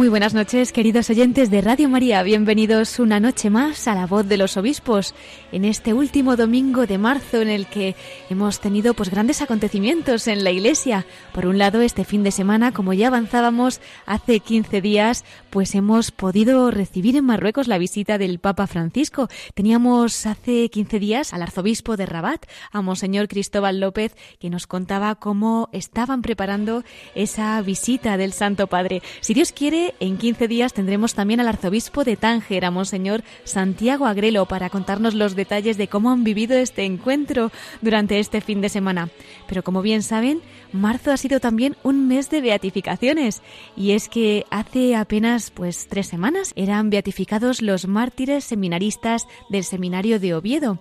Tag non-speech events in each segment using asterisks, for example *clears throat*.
Muy buenas noches, queridos oyentes de Radio María. Bienvenidos una noche más a la voz de los obispos en este último domingo de marzo en el que hemos tenido pues grandes acontecimientos en la Iglesia. Por un lado, este fin de semana, como ya avanzábamos hace 15 días, pues hemos podido recibir en Marruecos la visita del Papa Francisco. Teníamos hace 15 días al arzobispo de Rabat, a Monseñor Cristóbal López, que nos contaba cómo estaban preparando esa visita del Santo Padre. Si Dios quiere, en 15 días tendremos también al arzobispo de Tánger, a Monseñor Santiago Agrelo, para contarnos los detalles de cómo han vivido este encuentro durante este fin de semana. Pero como bien saben, marzo ha sido también un mes de beatificaciones. Y es que hace apenas pues tres semanas eran beatificados los mártires seminaristas del seminario de Oviedo.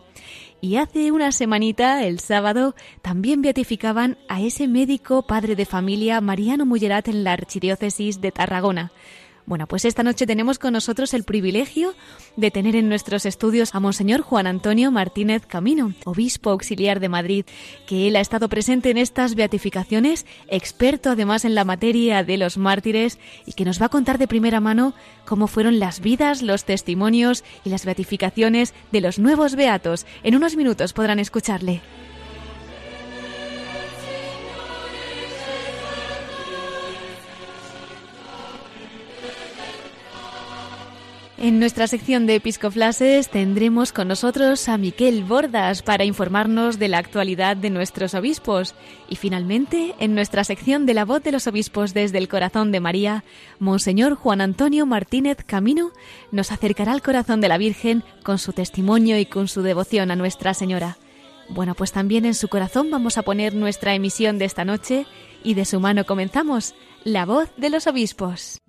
Y hace una semanita, el sábado, también beatificaban a ese médico padre de familia Mariano Mullerat en la Archidiócesis de Tarragona. Bueno, pues esta noche tenemos con nosotros el privilegio de tener en nuestros estudios a Monseñor Juan Antonio Martínez Camino, obispo auxiliar de Madrid, que él ha estado presente en estas beatificaciones, experto además en la materia de los mártires y que nos va a contar de primera mano cómo fueron las vidas, los testimonios y las beatificaciones de los nuevos beatos. En unos minutos podrán escucharle. En nuestra sección de Episcoflases tendremos con nosotros a Miquel Bordas para informarnos de la actualidad de nuestros obispos. Y finalmente, en nuestra sección de la voz de los obispos desde el corazón de María, Monseñor Juan Antonio Martínez Camino nos acercará al corazón de la Virgen con su testimonio y con su devoción a Nuestra Señora. Bueno, pues también en su corazón vamos a poner nuestra emisión de esta noche y de su mano comenzamos, la voz de los obispos.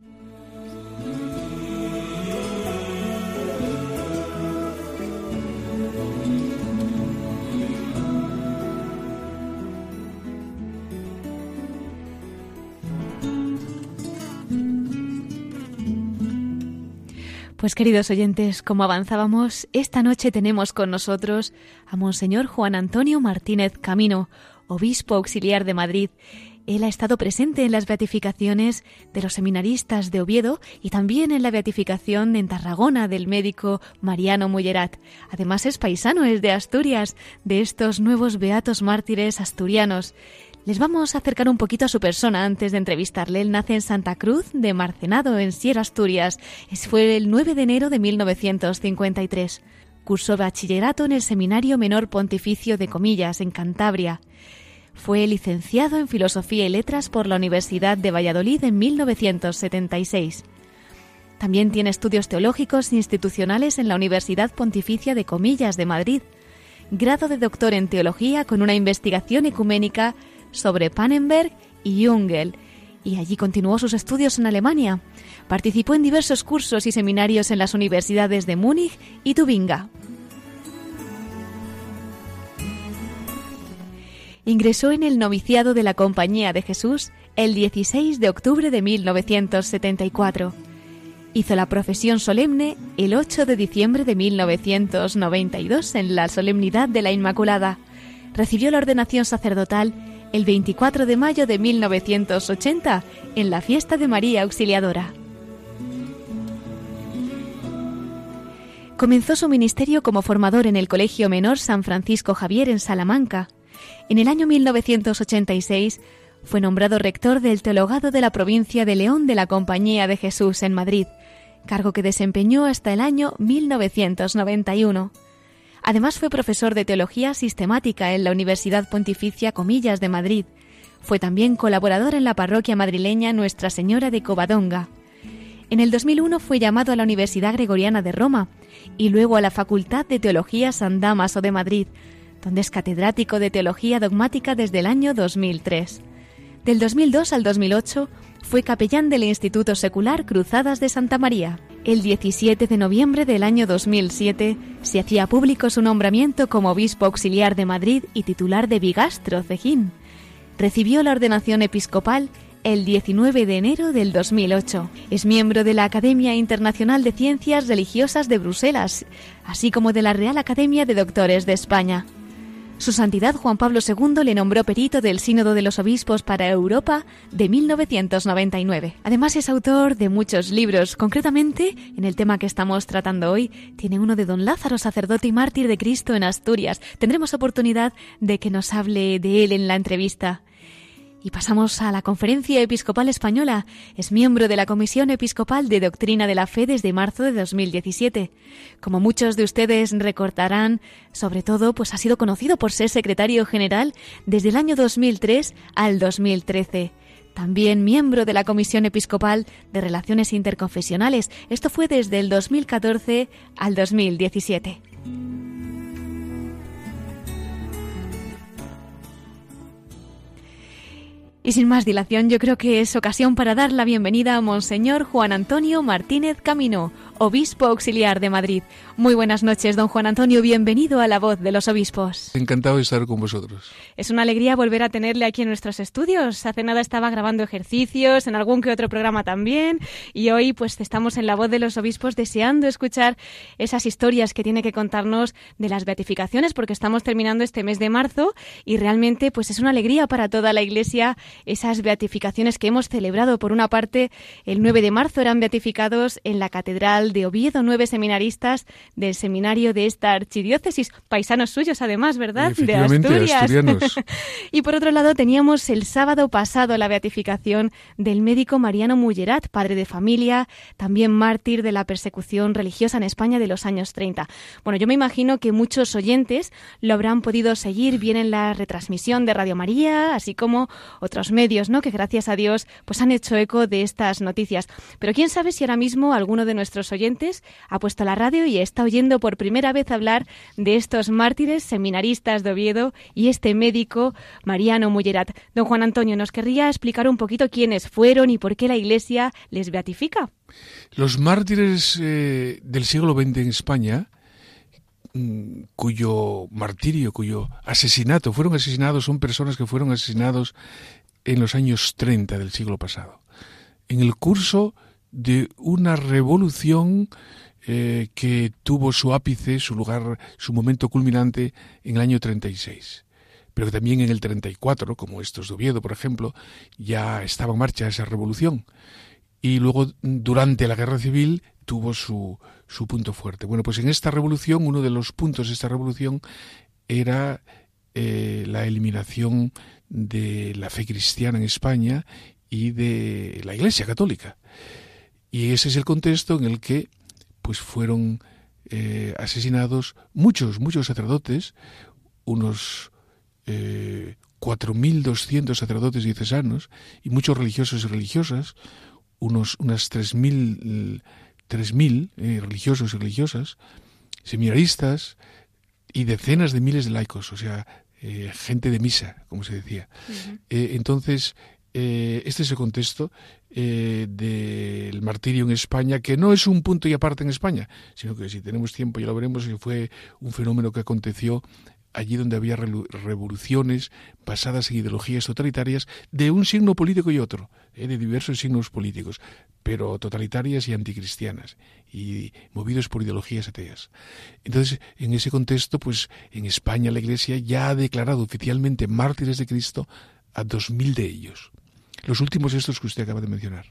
Pues queridos oyentes, como avanzábamos, esta noche tenemos con nosotros a Monseñor Juan Antonio Martínez Camino, obispo auxiliar de Madrid. Él ha estado presente en las beatificaciones de los seminaristas de Oviedo y también en la beatificación en Tarragona del médico Mariano Mullerat. Además es paisano, es de Asturias, de estos nuevos beatos mártires asturianos. Les vamos a acercar un poquito a su persona antes de entrevistarle. Él nace en Santa Cruz de Marcenado, en Sierra, Asturias. Fue el 9 de enero de 1953. Cursó bachillerato en el Seminario Menor Pontificio de Comillas, en Cantabria. Fue licenciado en Filosofía y Letras por la Universidad de Valladolid en 1976. También tiene estudios teológicos institucionales en la Universidad Pontificia de Comillas de Madrid, grado de doctor en teología con una investigación ecuménica sobre Pannenberg y Jungel, y allí continuó sus estudios en Alemania. Participó en diversos cursos y seminarios en las universidades de Múnich y Tubinga. Ingresó en el noviciado de la Compañía de Jesús el 16 de octubre de 1974. Hizo la profesión solemne el 8 de diciembre de 1992 en la Solemnidad de la Inmaculada. Recibió la ordenación sacerdotal el 24 de mayo de 1980 en la fiesta de María Auxiliadora. Comenzó su ministerio como formador en el Colegio Menor San Francisco Javier en Salamanca. En el año 1986 fue nombrado rector del Teologado de la provincia de León de la Compañía de Jesús en Madrid, cargo que desempeñó hasta el año 1991. Además fue profesor de Teología Sistemática en la Universidad Pontificia Comillas de Madrid. Fue también colaborador en la parroquia madrileña Nuestra Señora de Covadonga. En el 2001 fue llamado a la Universidad Gregoriana de Roma y luego a la Facultad de Teología San Damaso de Madrid, donde es catedrático de Teología Dogmática desde el año 2003. Del 2002 al 2008 fue capellán del Instituto Secular Cruzadas de Santa María. El 17 de noviembre del año 2007 se hacía público su nombramiento como obispo auxiliar de Madrid y titular de Bigastro, Cejín. Recibió la ordenación episcopal el 19 de enero del 2008. Es miembro de la Academia Internacional de Ciencias Religiosas de Bruselas, así como de la Real Academia de Doctores de España. Su Santidad Juan Pablo II le nombró perito del Sínodo de los Obispos para Europa de 1999. Además es autor de muchos libros, concretamente en el tema que estamos tratando hoy, tiene uno de Don Lázaro, sacerdote y mártir de Cristo en Asturias. Tendremos oportunidad de que nos hable de él en la entrevista. Y pasamos a la Conferencia Episcopal Española. Es miembro de la Comisión Episcopal de Doctrina de la Fe desde marzo de 2017. Como muchos de ustedes recordarán, sobre todo, pues ha sido conocido por ser secretario general desde el año 2003 al 2013. También miembro de la Comisión Episcopal de Relaciones Interconfesionales. Esto fue desde el 2014 al 2017. Y sin más dilación, yo creo que es ocasión para dar la bienvenida a Monseñor Juan Antonio Martínez Camino, obispo auxiliar de Madrid. Muy buenas noches, don Juan Antonio, bienvenido a la voz de los obispos. Encantado de estar con vosotros. Es una alegría volver a tenerle aquí en nuestros estudios. Hace nada estaba grabando ejercicios, en algún que otro programa también, y hoy pues estamos en la voz de los obispos deseando escuchar esas historias que tiene que contarnos de las beatificaciones, porque estamos terminando este mes de marzo y realmente pues es una alegría para toda la Iglesia esas beatificaciones que hemos celebrado. Por una parte, el 9 de marzo eran beatificados en la Catedral de Oviedo, nueve seminaristas del seminario de esta archidiócesis, paisanos suyos además, ¿verdad? De Asturias. *laughs* y por otro lado teníamos el sábado pasado la beatificación del médico Mariano Mullerat, padre de familia, también mártir de la persecución religiosa en España de los años 30. Bueno, yo me imagino que muchos oyentes lo habrán podido seguir bien en la retransmisión de Radio María, así como otros medios, ¿no? Que gracias a Dios pues han hecho eco de estas noticias. Pero quién sabe si ahora mismo alguno de nuestros oyentes ha puesto la radio y está oyendo por primera vez hablar de estos mártires seminaristas de Oviedo y este médico Mariano Mullerat. Don Juan Antonio, ¿nos querría explicar un poquito quiénes fueron y por qué la Iglesia les beatifica? Los mártires eh, del siglo XX en España, mm, cuyo martirio, cuyo asesinato, fueron asesinados, son personas que fueron asesinados en los años 30 del siglo pasado. En el curso de una revolución eh, que tuvo su ápice, su lugar, su momento culminante en el año 36. Pero que también en el 34, como estos de Oviedo, por ejemplo, ya estaba en marcha esa revolución. Y luego, durante la Guerra Civil, tuvo su, su punto fuerte. Bueno, pues en esta revolución, uno de los puntos de esta revolución era eh, la eliminación de la fe cristiana en España y de la Iglesia Católica. Y ese es el contexto en el que pues fueron eh, asesinados muchos, muchos sacerdotes, unos eh, 4.200 sacerdotes diocesanos y muchos religiosos y religiosas, unos, unas 3.000 3.000 eh, religiosos y religiosas, seminaristas y decenas de miles de laicos, o sea, eh, gente de misa, como se decía. Eh, entonces, eh, este es el contexto eh, del martirio en España, que no es un punto y aparte en España, sino que si tenemos tiempo ya lo veremos, que fue un fenómeno que aconteció allí donde había revoluciones basadas en ideologías totalitarias de un signo político y otro, eh, de diversos signos políticos, pero totalitarias y anticristianas, y movidos por ideologías ateas. Entonces, en ese contexto, pues en España la Iglesia ya ha declarado oficialmente mártires de Cristo a dos mil de ellos. Los últimos estos que usted acaba de mencionar.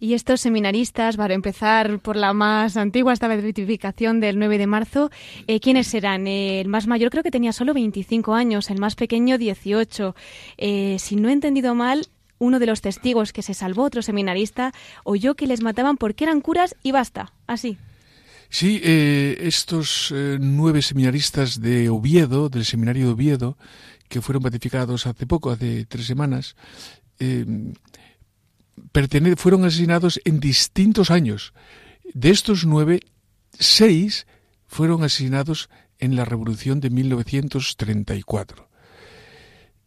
Y estos seminaristas, para empezar por la más antigua, esta beatificación del 9 de marzo, eh, ¿quiénes serán? Eh, el más mayor creo que tenía solo 25 años, el más pequeño 18. Eh, si no he entendido mal, uno de los testigos que se salvó, otro seminarista, oyó que les mataban porque eran curas y basta, así. Sí, estos nueve seminaristas de Oviedo, del seminario de Oviedo, que fueron beatificados hace poco, hace tres semanas, eh, fueron asesinados en distintos años. De estos nueve, seis fueron asesinados en la Revolución de 1934,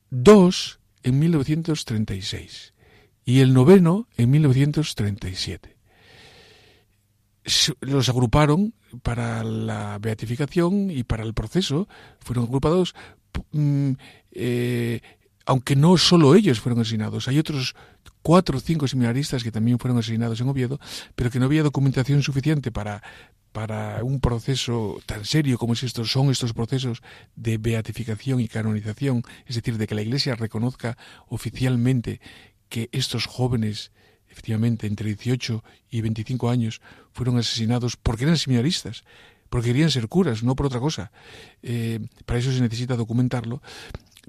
dos en 1936 y el noveno en 1937. Los agruparon para la beatificación y para el proceso, fueron agrupados, mm, eh, aunque no solo ellos fueron asesinados, hay otros cuatro o cinco seminaristas que también fueron asesinados en Oviedo, pero que no había documentación suficiente para, para un proceso tan serio como es estos, son estos procesos de beatificación y canonización, es decir, de que la Iglesia reconozca oficialmente que estos jóvenes, efectivamente, entre 18 y 25 años, fueron asesinados porque eran seminaristas, porque querían ser curas, no por otra cosa. Eh, para eso se necesita documentarlo.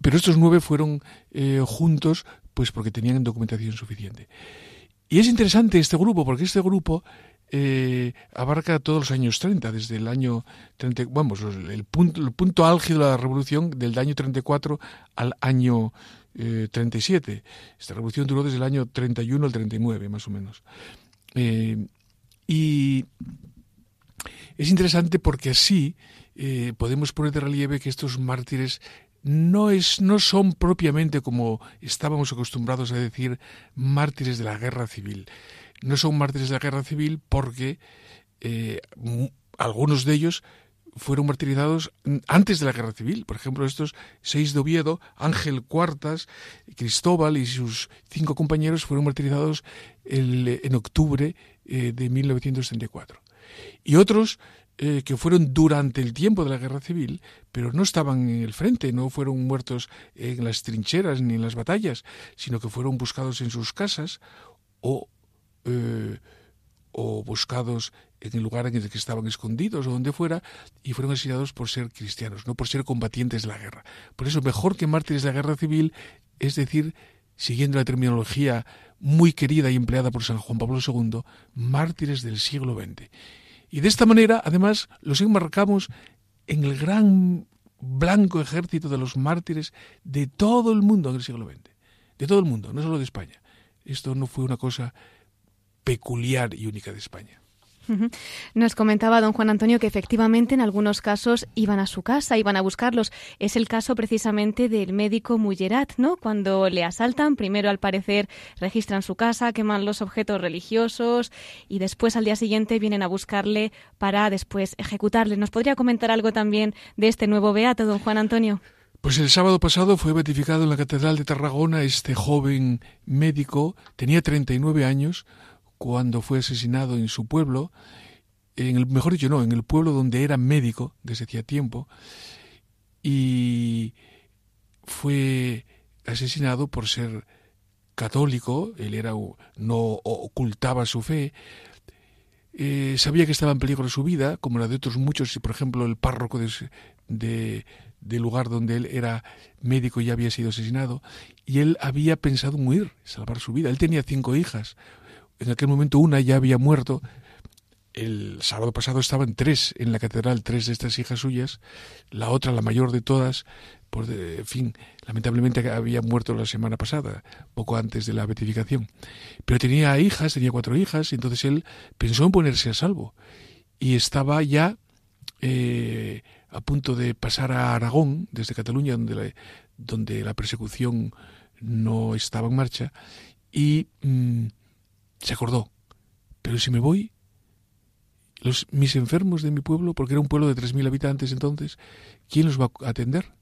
Pero estos nueve fueron eh, juntos, pues porque tenían documentación suficiente. Y es interesante este grupo, porque este grupo eh, abarca todos los años 30, desde el año 30, vamos, el punto, el punto álgido de la revolución del año 34 al año 37. Eh, Esta revolución duró desde el año 31 al 39, más o menos. Eh, y es interesante porque así podemos poner de relieve que estos mártires no, es, no son propiamente como estábamos acostumbrados a decir mártires de la guerra civil no son mártires de la guerra civil porque eh, algunos de ellos fueron martirizados antes de la guerra civil. Por ejemplo, estos seis de Oviedo, Ángel Cuartas, Cristóbal y sus cinco compañeros fueron martirizados en octubre eh, de 1934. Y otros eh, que fueron durante el tiempo de la guerra civil, pero no estaban en el frente, no fueron muertos en las trincheras ni en las batallas, sino que fueron buscados en sus casas o eh, o buscados en el lugar en el que estaban escondidos o donde fuera, y fueron asesinados por ser cristianos, no por ser combatientes de la guerra. Por eso, mejor que mártires de la guerra civil, es decir, siguiendo la terminología muy querida y empleada por San Juan Pablo II, mártires del siglo XX. Y de esta manera, además, los enmarcamos en el gran blanco ejército de los mártires de todo el mundo en el siglo XX. De todo el mundo, no solo de España. Esto no fue una cosa peculiar y única de España. Nos comentaba don Juan Antonio que efectivamente en algunos casos iban a su casa, iban a buscarlos. Es el caso precisamente del médico Mullerat, ¿no? Cuando le asaltan, primero al parecer registran su casa, queman los objetos religiosos y después al día siguiente vienen a buscarle para después ejecutarle. ¿Nos podría comentar algo también de este nuevo beato, don Juan Antonio? Pues el sábado pasado fue beatificado en la Catedral de Tarragona este joven médico, tenía 39 años, cuando fue asesinado en su pueblo, en el, mejor dicho, no, en el pueblo donde era médico desde hacía tiempo, y fue asesinado por ser católico, él era no ocultaba su fe, eh, sabía que estaba en peligro su vida, como la de otros muchos, y por ejemplo el párroco de, del lugar donde él era médico ya había sido asesinado, y él había pensado en huir, salvar su vida. Él tenía cinco hijas, en aquel momento una ya había muerto. El sábado pasado estaban tres en la catedral, tres de estas hijas suyas. La otra, la mayor de todas, por de, fin, lamentablemente había muerto la semana pasada, poco antes de la beatificación. Pero tenía hijas, tenía cuatro hijas, y entonces él pensó en ponerse a salvo. Y estaba ya eh, a punto de pasar a Aragón, desde Cataluña, donde la, donde la persecución no estaba en marcha, y mm, se acordó, pero si me voy, los, mis enfermos de mi pueblo, porque era un pueblo de 3.000 habitantes entonces, ¿quién los va a atender?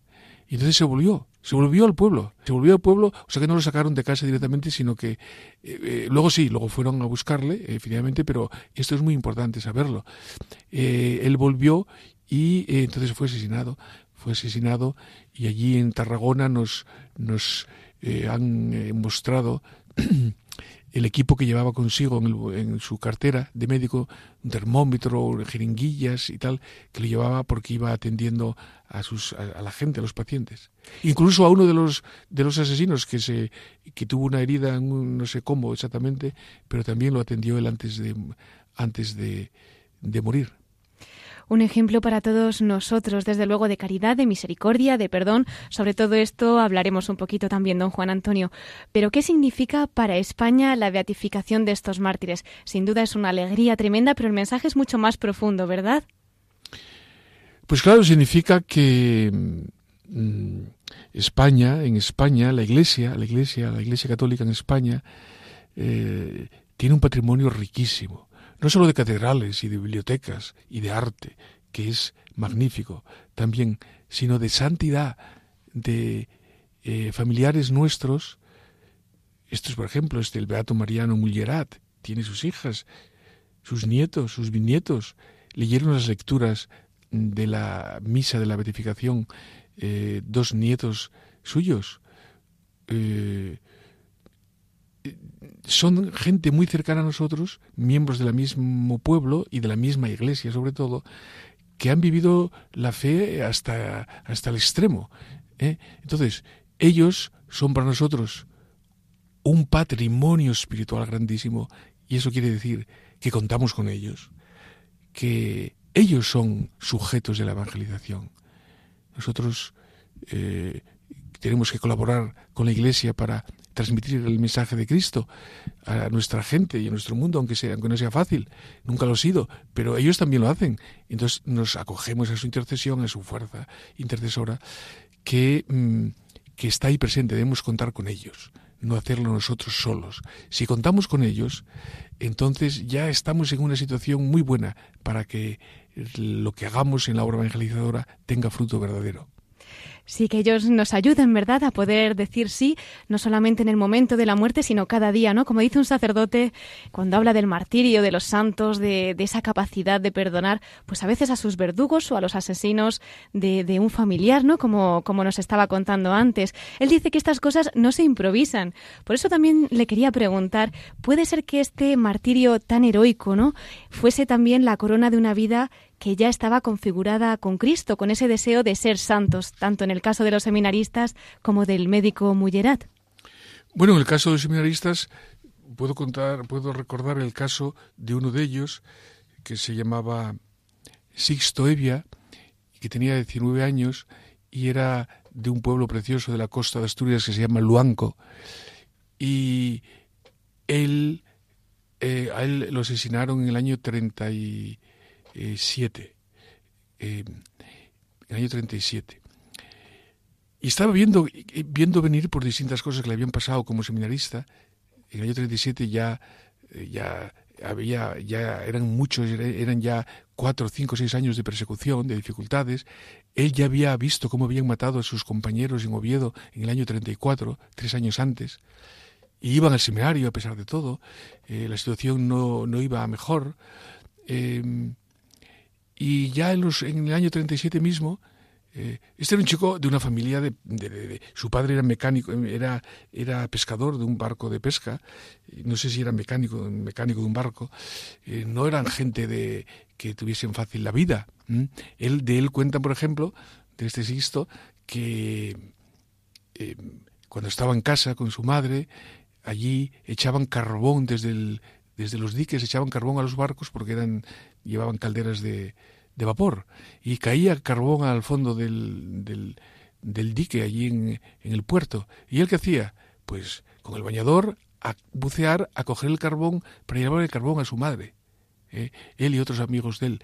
Y entonces se volvió, se volvió al pueblo, se volvió al pueblo, o sea que no lo sacaron de casa directamente, sino que eh, eh, luego sí, luego fueron a buscarle, efectivamente, pero esto es muy importante saberlo. Eh, él volvió y entonces fue asesinado, fue asesinado y allí en Tarragona nos, nos han mostrado *clears throat* el equipo que llevaba consigo en, su cartera de médico, un termómetro, jeringuillas y tal, que lo llevaba porque iba atendiendo a, sus, a, la gente, a los pacientes. Incluso a uno de los, de los asesinos que, se, que tuvo una herida, no sé cómo exactamente, pero también lo atendió él antes de, antes de, de morir un ejemplo para todos nosotros, desde luego, de caridad, de misericordia, de perdón. Sobre todo esto hablaremos un poquito también, don Juan Antonio. Pero, ¿qué significa para España la beatificación de estos mártires? Sin duda es una alegría tremenda, pero el mensaje es mucho más profundo, ¿verdad? Pues claro, significa que mm, España, en España, la Iglesia, la Iglesia, la Iglesia Católica en España, eh, tiene un patrimonio riquísimo, no solo de catedrales y de bibliotecas y de arte, que es magnífico, también, sino de santidad, de eh, familiares nuestros. Esto es, por ejemplo, este el Beato Mariano Mullerat, tiene sus hijas, sus nietos, sus bisnietos, leyeron las lecturas de la misa de la beatificación eh, dos nietos suyos. Eh, son gente muy cercana a nosotros, miembros del mismo pueblo y de la misma iglesia sobre todo, que han vivido la fe hasta, hasta el extremo. ¿eh? Entonces, ellos son para nosotros un patrimonio espiritual grandísimo y eso quiere decir que contamos con ellos, que ellos son sujetos de la evangelización. Nosotros eh, tenemos que colaborar con la Iglesia para transmitir el mensaje de Cristo a nuestra gente y a nuestro mundo, aunque, sea, aunque no sea fácil. Nunca lo ha sido, pero ellos también lo hacen. Entonces nos acogemos a su intercesión, a su fuerza intercesora, que, mm, que está ahí presente. Debemos contar con ellos, no hacerlo nosotros solos. Si contamos con ellos, entonces ya estamos en una situación muy buena para que lo que hagamos en la obra evangelizadora tenga fruto verdadero. Sí, que ellos nos ayuden, ¿verdad?, a poder decir sí, no solamente en el momento de la muerte, sino cada día, ¿no? Como dice un sacerdote cuando habla del martirio, de los santos, de, esa capacidad de perdonar, pues a veces a sus verdugos o a los asesinos de, un familiar, ¿no? Como, como nos estaba contando antes. Él dice que estas cosas no se improvisan. Por eso también le quería preguntar, ¿puede ser que este martirio tan heroico, ¿no? Fuese también la corona de una vida que ya estaba configurada con Cristo, con ese deseo de ser santos, tanto en el caso de los seminaristas como del médico Mullerat. Bueno, en el caso de los seminaristas puedo contar, puedo recordar el caso de uno de ellos que se llamaba Sixto Evia, que tenía 19 años y era de un pueblo precioso de la costa de Asturias que se llama Luanco. Y él, eh, a él lo asesinaron en el año 30 y 7, eh, el año 37. Y estaba viendo, viendo venir por distintas cosas que le habían pasado como seminarista. En el año 37 ya, eh, ya había, ya eran muchos, eran ya cuatro, cinco, seis años de persecución, de dificultades. Él ya había visto cómo habían matado a sus compañeros en Oviedo en el año 34, tres años antes. Y iban al seminario a pesar de todo. Eh, la situación no, no iba a mejor. Y ya en, los, en el año 37 mismo, eh, este era un chico de una familia de, su padre era mecánico, era, era pescador de un barco de pesca, no sé si era mecánico, mecánico de un barco, eh, no eran gente de que tuviesen fácil la vida. Él, de él cuenta, por ejemplo, de este Sixto, que eh, cuando estaba en casa con su madre, allí echaban carbón desde el, desde los diques echaban carbón a los barcos porque eran llevaban calderas de, de vapor y caía carbón al fondo del, del, dique allí en, en, el puerto. ¿Y él qué hacía? Pues con el bañador a bucear, a coger el carbón para llevar el carbón a su madre. ¿eh? Él y otros amigos de él.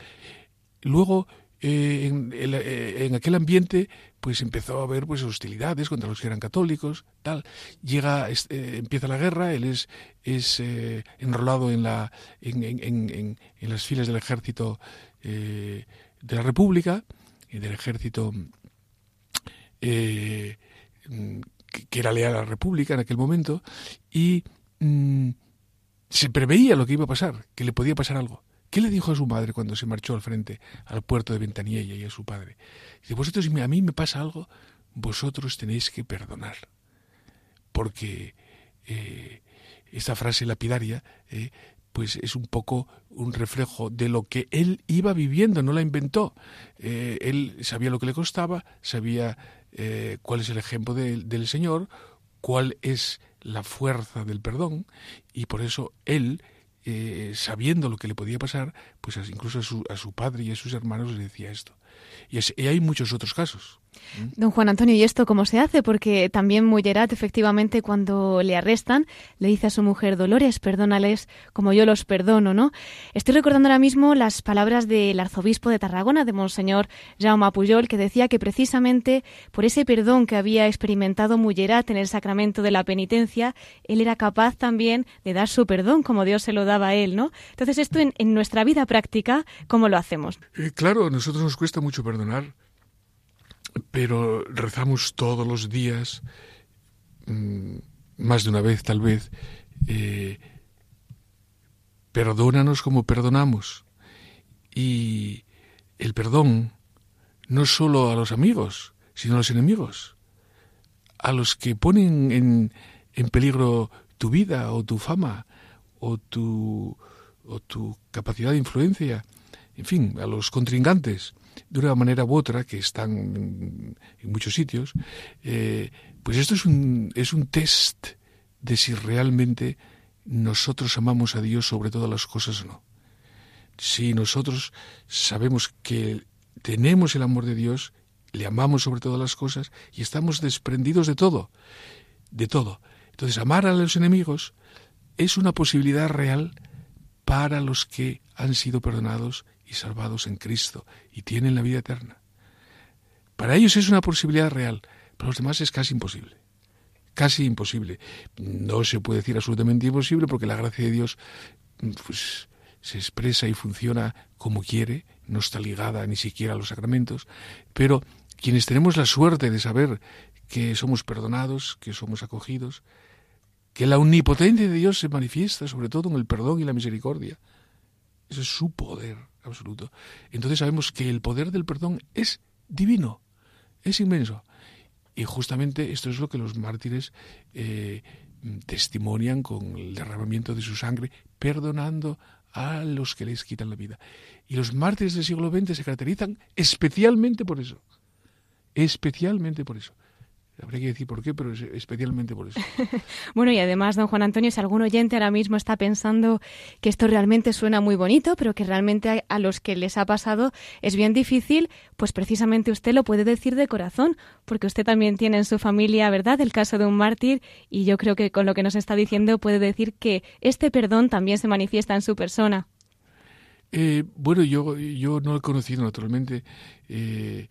Luego eh, eh, en, aquel ambiente pues empezó a haber pues hostilidades contra los que eran católicos tal. Llega eh, empieza la guerra él es enrolado en la en, en, las filas del ejército de la república del ejército que, era leal a la república en aquel momento y mm, se preveía lo que iba a pasar que le podía pasar algo ¿Qué le dijo a su madre cuando se marchó al frente al puerto de Ventanilla y a su padre? Dice, vosotros, si a mí me pasa algo, vosotros tenéis que perdonar. Porque eh, esta frase lapidaria, eh, pues es un poco un reflejo de lo que él iba viviendo, no la inventó. Eh, él sabía lo que le costaba, sabía cuál es el ejemplo del Señor, cuál es la fuerza del perdón, y por eso él eh, sabiendo lo que le podía pasar, pues incluso a su, a su, padre y a sus hermanos le decía esto. Y, hay muchos otros casos. Don Juan Antonio, ¿y esto cómo se hace? Porque también Mullerat, efectivamente, cuando le arrestan, le dice a su mujer, Dolores, perdónales como yo los perdono, ¿no? Estoy recordando ahora mismo las palabras del arzobispo de Tarragona, de Monseñor Jaume Pujol, que decía que precisamente por ese perdón que había experimentado Mullerat en el sacramento de la penitencia, él era capaz también de dar su perdón como Dios se lo daba a él, ¿no? Entonces, esto en, nuestra vida práctica, ¿cómo lo hacemos? Eh, claro, a nosotros nos cuesta mucho perdonar pero rezamos todos los días, mm, más de una vez tal vez, eh, perdónanos como perdonamos. Y el perdón no solo a los amigos, sino a los enemigos, a los que ponen en, en peligro tu vida o tu fama o tu, o tu capacidad de influencia, en fin, a los contrincantes de una manera u otra, que están en, muchos sitios, eh, pues esto es un, es un test de si realmente nosotros amamos a Dios sobre todas las cosas o no. Si nosotros sabemos que tenemos el amor de Dios, le amamos sobre todas las cosas y estamos desprendidos de todo, de todo. Entonces, amar a los enemigos es una posibilidad real para los que han sido perdonados y salvados en Cristo y tienen la vida eterna. Para ellos es una posibilidad real, para los demás es casi imposible. Casi imposible. No se puede decir absolutamente imposible porque la gracia de Dios pues, se expresa y funciona como quiere, no está ligada ni siquiera a los sacramentos, pero quienes tenemos la suerte de saber que somos perdonados, que somos acogidos, que la omnipotencia de Dios se manifiesta sobre todo en el perdón y la misericordia. Ese es su poder absoluto. Entonces sabemos que el poder del perdón es divino, es inmenso. Y justamente esto es lo que los mártires eh, testimonian con el derramamiento de su sangre, perdonando a los que les quitan la vida. Y los mártires del siglo XX se caracterizan especialmente por eso. Especialmente por eso. Habría que decir por qué, pero especialmente por eso. *laughs* bueno, y además, don Juan Antonio, si algún oyente ahora mismo está pensando que esto realmente suena muy bonito, pero que realmente a los que les ha pasado es bien difícil, pues precisamente usted lo puede decir de corazón, porque usted también tiene en su familia, ¿verdad?, el caso de un mártir, y yo creo que con lo que nos está diciendo puede decir que este perdón también se manifiesta en su persona. Eh, bueno, yo, yo no lo he conocido naturalmente, eh,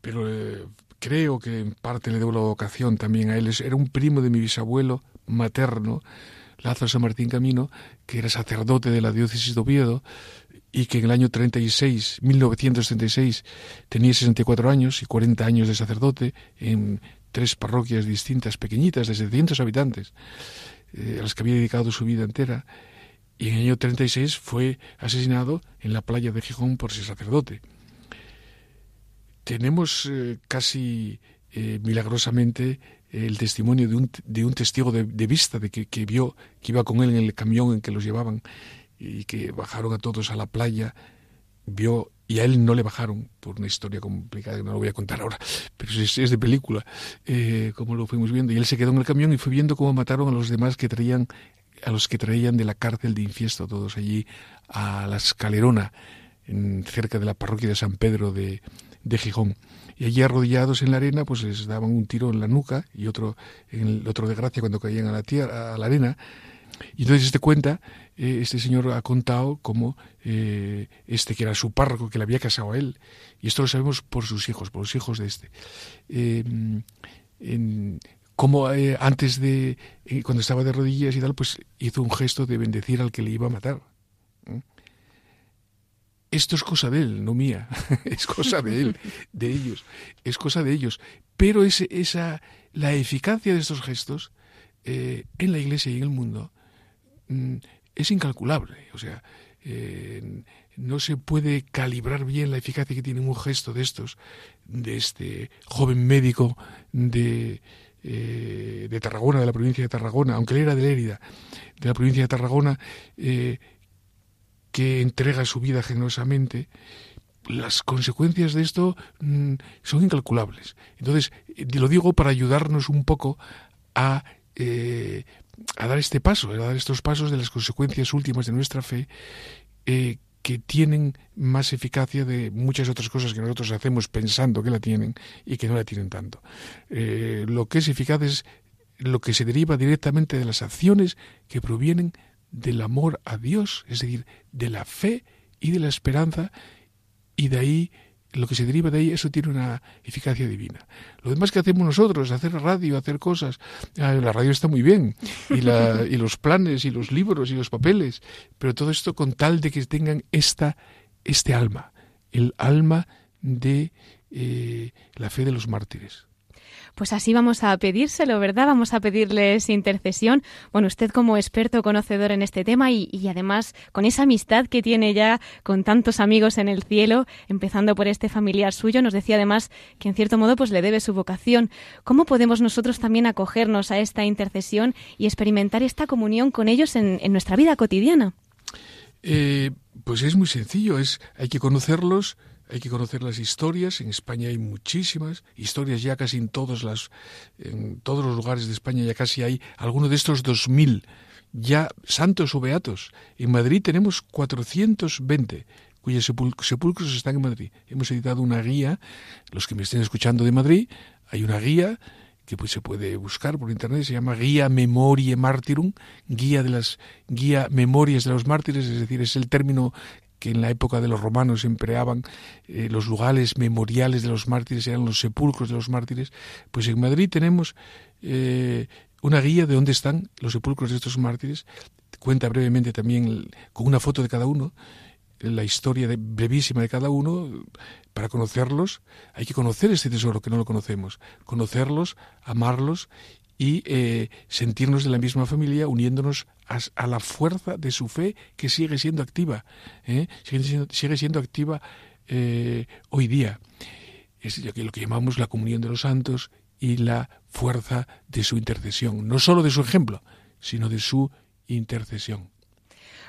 pero eh, creo que en parte le debo la vocación también a él. Era un primo de mi bisabuelo materno, Lázaro San Martín Camino, que era sacerdote de la diócesis de Oviedo y que en el año 36, 1936, tenía 64 años y 40 años de sacerdote en tres parroquias distintas, pequeñitas, de 700 habitantes, eh, a las que había dedicado su vida entera. Y en el año 36 fue asesinado en la playa de Gijón por ese sacerdote tenemos eh, casi eh, milagrosamente el testimonio de un, de un testigo de, vista de que, vio que iba con él en el camión en que los llevaban y que bajaron a todos a la playa, vio y a él no le bajaron por una historia complicada que no lo voy a contar ahora, pero es, de película, eh, como lo fuimos viendo. Y él se quedó en el camión y fue viendo cómo mataron a los demás que traían, a los que traían de la cárcel de Infiesto, todos allí a la escalerona, en, cerca de la parroquia de San Pedro de, de Gijón. Y allí arrodillados en la arena, pues les daban un tiro en la nuca y otro en el otro de gracia cuando caían a la tierra, a la arena. Y entonces este cuenta, eh, este señor ha contado cómo eh, este que era su párroco, que le había casado a él, y esto lo sabemos por sus hijos, por los hijos de este. Eh, en, cómo antes de, cuando estaba de rodillas y tal, pues hizo un gesto de bendecir al que le iba a matar esto es cosa de él, no mía, *laughs* es cosa de él, de ellos, es cosa de ellos. Pero ese, esa, la eficacia de estos gestos eh, en la Iglesia y en el mundo mm, es incalculable. O sea, eh, no se puede calibrar bien la eficacia que tiene un gesto de estos, de este joven médico de, eh, de Tarragona, de la provincia de Tarragona, aunque él era de Lérida, de la provincia de Tarragona, que entrega su vida generosamente, las consecuencias de esto mm, son incalculables. Entonces, lo digo para ayudarnos un poco a, eh, a dar este paso, a dar estos pasos de las consecuencias últimas de nuestra fe, eh, que tienen más eficacia de muchas otras cosas que nosotros hacemos pensando que la tienen y que no la tienen tanto. Eh, lo que es eficaz es lo que se deriva directamente de las acciones que provienen del amor a Dios, es decir, de la fe y de la esperanza, y de ahí lo que se deriva de ahí, eso tiene una eficacia divina. Lo demás que hacemos nosotros, hacer radio, hacer cosas, ah, la radio está muy bien, y, la, y los planes, y los libros, y los papeles, pero todo esto con tal de que tengan esta, este alma, el alma de eh, la fe de los mártires. Pues así vamos a pedírselo, ¿verdad? Vamos a pedirles intercesión. Bueno, usted como experto conocedor en este tema y, además con esa amistad que tiene ya con tantos amigos en el cielo, empezando por este familiar suyo, nos decía además que en cierto modo pues le debe su vocación. ¿Cómo podemos nosotros también acogernos a esta intercesión y experimentar esta comunión con ellos en, nuestra vida cotidiana? Eh, pues es muy sencillo, es hay que conocerlos, hay que conocer las historias. En España hay muchísimas historias ya casi en todos las en todos los lugares de España ya casi hay alguno de estos 2000 ya santos o beatos. En Madrid tenemos 420 cuyos sepulcros están en Madrid. Hemos editado una guía, los que me estén escuchando de Madrid, hay una guía que pues se puede buscar por internet, se llama Guía Memoriae Martyrum, guía de las guía Memorias de los mártires, es decir, es el término que en la época de los romanos empleaban eh, los lugares memoriales de los mártires, eran los sepulcros de los mártires, pues en Madrid tenemos eh, una guía de dónde están los sepulcros de estos mártires, cuenta brevemente también con una foto de cada uno, la historia de, brevísima de cada uno, para conocerlos hay que conocer este tesoro que no lo conocemos, conocerlos, amarlos y eh, sentirnos de la misma familia uniéndonos a, la fuerza de su fe que sigue siendo activa, ¿eh? sigue, siendo, activa eh, hoy día. Es lo que, lo que llamamos la comunión de los santos y la fuerza de su intercesión, no solo de su ejemplo, sino de su intercesión.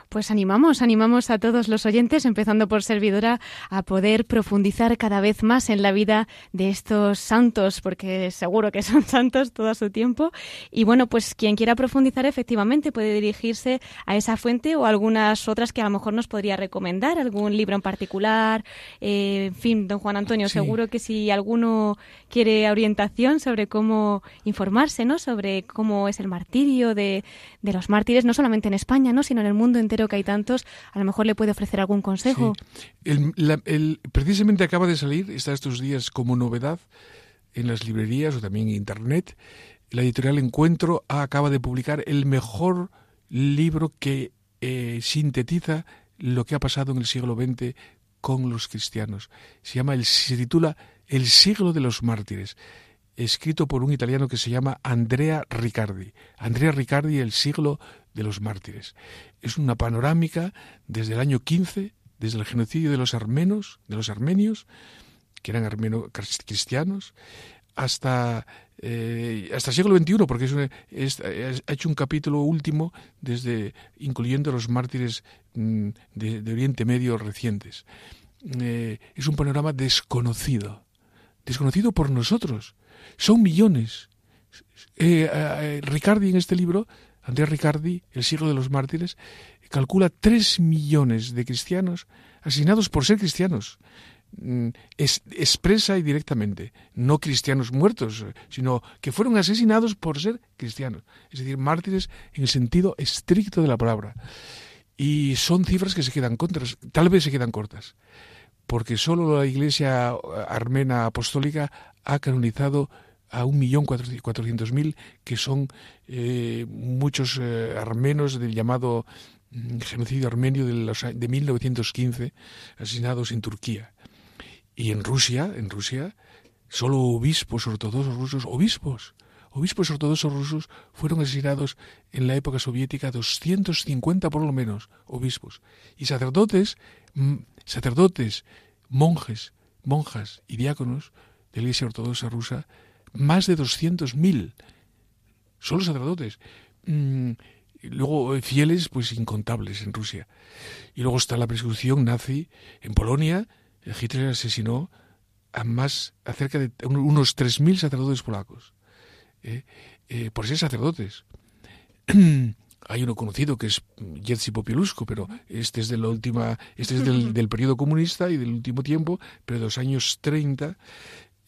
Pues animamos, animamos a todos los oyentes, empezando por servidora, a poder profundizar cada vez más en la vida de estos santos, porque seguro que son *laughs* santos todo su tiempo. Y bueno, pues quien quiera profundizar efectivamente puede dirigirse a esa fuente o algunas otras que a lo mejor nos podría recomendar, algún libro en particular. Eh, en fin, don Juan Antonio, seguro que si alguno quiere orientación sobre cómo informarse, ¿no? Sobre cómo es el martirio de, de los mártires, no solamente en España, ¿no? Sino en el mundo entero que hay tantos, a lo mejor le puede ofrecer algún consejo. Precisamente acaba de salir, está estos días como novedad en las librerías o también en Internet, la editorial Encuentro acaba de publicar el mejor libro que eh, sintetiza lo que ha pasado en el siglo XX con los cristianos. Se llama, se titula El siglo de los mártires escrito por un italiano que se llama Andrea Riccardi. Andrea Riccardi, El siglo de los mártires. Es una panorámica desde el año 15, desde el genocidio de los armenos, de los armenios, que eran armeno cristianos, hasta eh, hasta el siglo XXI, porque es, ha hecho un capítulo último desde incluyendo los mártires mm, de, Oriente Medio recientes. Eh, es un panorama desconocido, desconocido por nosotros. Son millones. Eh, Ricardi en este libro Andrea Riccardi, El siglo de los mártires, calcula tres millones de cristianos asesinados por ser cristianos. Mm, es, expresa y directamente, no cristianos muertos, sino que fueron asesinados por ser cristianos, es decir, mártires en el sentido estricto de la palabra. Y son cifras que se quedan cortas, tal vez se quedan cortas, porque solo la Iglesia armena apostólica ha canonizado a un millón cuatrocientos mil, que son eh, muchos eh, armenos del llamado mm, genocidio armenio de, los, de 1915, asesinados en Turquía. Y en Rusia, en Rusia, solo obispos ortodoxos rusos, obispos, obispos ortodoxos rusos fueron asesinados en la época soviética 250 por lo menos obispos y sacerdotes, mm, sacerdotes, monjes, monjas y diáconos de la Iglesia Ortodoxa rusa más de 200.000, solo sacerdotes. Mm, luego eh, fieles, pues incontables en Rusia. Y luego está la persecución nazi en Polonia. Hitler asesinó a más, a cerca de unos 3.000 sacerdotes polacos, eh, eh, por ser sacerdotes. *clears throat* hay uno conocido que es Jerzy Popielusco, pero este es de la última, este es del, *laughs* del periodo comunista y del último tiempo, pero de los años 30.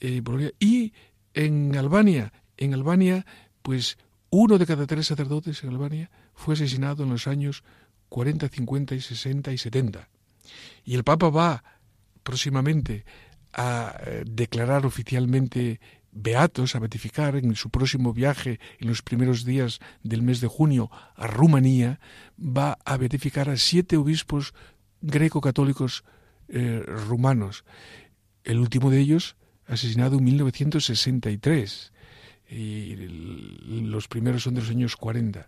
Eh, y en Albania, en Albania, pues uno de cada tres sacerdotes en Albania fue asesinado en los años 40, 50 y 60 y 70. Y el Papa va próximamente a eh, declarar oficialmente beatos, a beatificar en su próximo viaje en los primeros días del mes de junio a Rumanía, va a beatificar a siete obispos greco-católicos eh, rumanos. El último de ellos asesinado en 1963 y los primeros son de los años 40.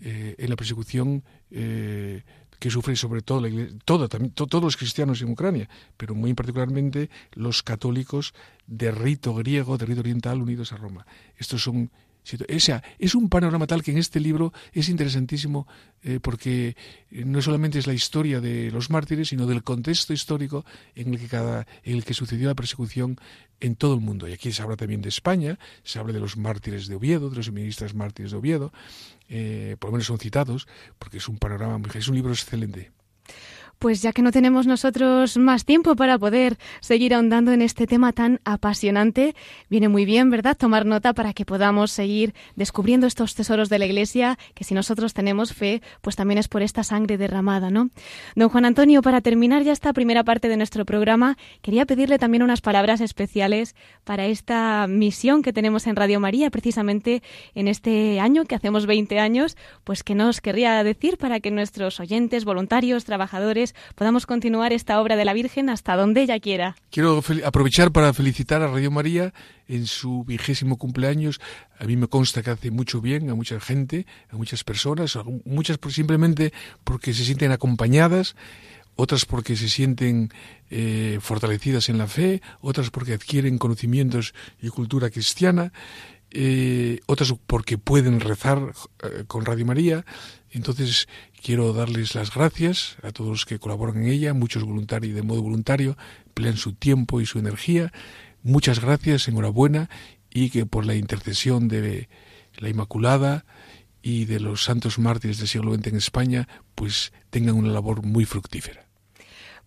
Eh, en la persecución eh, que sufren sobre todo, la iglesia, todo, también, todos los cristianos en Ucrania, pero muy particularmente los católicos de rito griego, de rito oriental, unidos a Roma. Estos son o sea, es un panorama tal que en este libro es interesantísimo eh, porque no solamente es la historia de los mártires, sino del contexto histórico en el que cada, en el que sucedió la persecución en todo el mundo. Y aquí se habla también de España, se habla de los mártires de Oviedo, de los ministros mártires de Oviedo, eh, por lo menos son citados, porque es un panorama muy, es un libro excelente. Pues ya que no tenemos nosotros más tiempo para poder seguir ahondando en este tema tan apasionante, viene muy bien, ¿verdad?, tomar nota para que podamos seguir descubriendo estos tesoros de la Iglesia, que si nosotros tenemos fe, pues también es por esta sangre derramada, ¿no? Don Juan Antonio, para terminar ya esta primera parte de nuestro programa, quería pedirle también unas palabras especiales para esta misión que tenemos en Radio María, precisamente en este año, que hacemos 20 años, pues que nos querría decir para que nuestros oyentes, voluntarios, trabajadores, podamos continuar esta obra de la Virgen hasta donde ella quiera. Quiero aprovechar para felicitar a Radio María en su vigésimo cumpleaños. A mí me consta que hace mucho bien a mucha gente, a muchas personas, muchas simplemente porque se sienten acompañadas otras porque se sienten eh, fortalecidas en la fe, otras porque adquieren conocimientos y cultura cristiana, eh, otras porque pueden rezar eh, con Radio María. Entonces Quiero darles las gracias a todos los que colaboran en ella, muchos voluntarios de modo voluntario, emplean su tiempo y su energía. Muchas gracias, enhorabuena, y que por la intercesión de la Inmaculada y de los santos mártires del siglo XX en España, pues tengan una labor muy fructífera.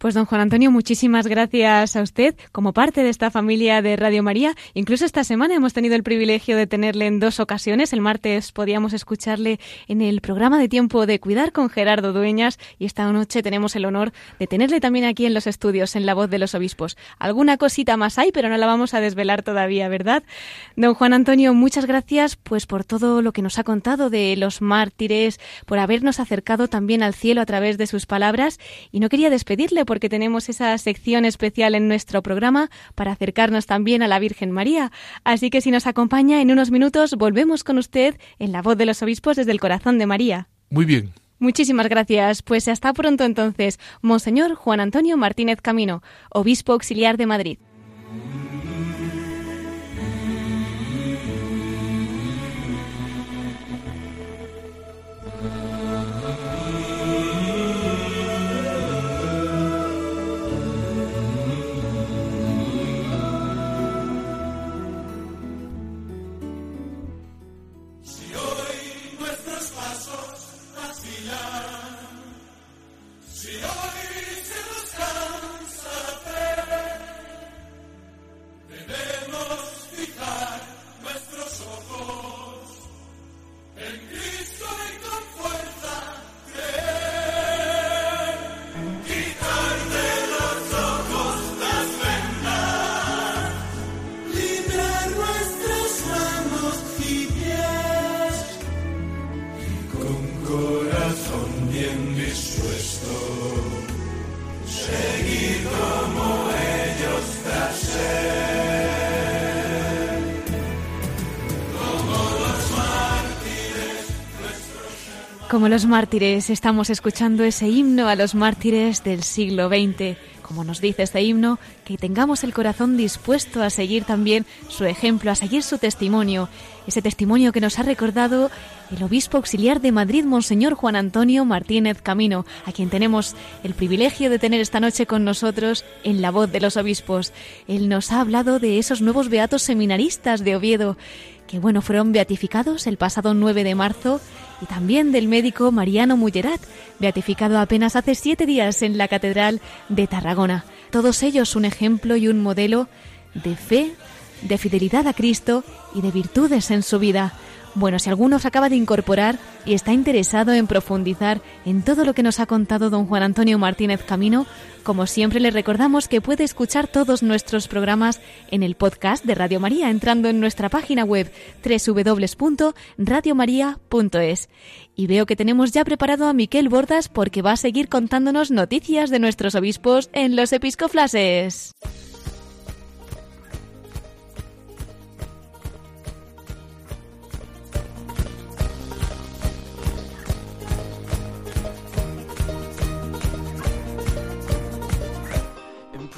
Pues don Juan Antonio, muchísimas gracias a usted como parte de esta familia de Radio María. Incluso esta semana hemos tenido el privilegio de tenerle en dos ocasiones. El martes podíamos escucharle en el programa de Tiempo de Cuidar con Gerardo Dueñas y esta noche tenemos el honor de tenerle también aquí en los estudios, en la voz de los obispos. Alguna cosita más hay, pero no la vamos a desvelar todavía, ¿verdad? Don Juan Antonio, muchas gracias pues por todo lo que nos ha contado de los mártires, por habernos acercado también al cielo a través de sus palabras y no quería despedirle porque tenemos esa sección especial en nuestro programa para acercarnos también a la Virgen María. Así que si nos acompaña en unos minutos, volvemos con usted en la voz de los obispos desde el corazón de María. Muy bien. Muchísimas gracias. Pues hasta pronto entonces, Monseñor Juan Antonio Martínez Camino, obispo auxiliar de Madrid. Como los mártires, estamos escuchando ese himno a los mártires del siglo XX. Como nos dice este himno, que tengamos el corazón dispuesto a seguir también su ejemplo, a seguir su testimonio, ese testimonio que nos ha recordado el obispo auxiliar de Madrid, Monseñor Juan Antonio Martínez Camino, a quien tenemos el privilegio de tener esta noche con nosotros en la voz de los obispos. Él nos ha hablado de esos nuevos beatos seminaristas de Oviedo que bueno, fueron beatificados el pasado 9 de marzo y también del médico Mariano Mullerat, beatificado apenas hace siete días en la Catedral de Tarragona. Todos ellos un ejemplo y un modelo de fe, de fidelidad a Cristo y de virtudes en su vida. Bueno, si alguno se acaba de incorporar y está interesado en profundizar en todo lo que nos ha contado don Juan Antonio Martínez Camino, como siempre le recordamos que puede escuchar todos nuestros programas en el podcast de Radio María entrando en nuestra página web www.radiomaria.es. Y veo que tenemos ya preparado a Miquel Bordas porque va a seguir contándonos noticias de nuestros obispos en los episcoflases.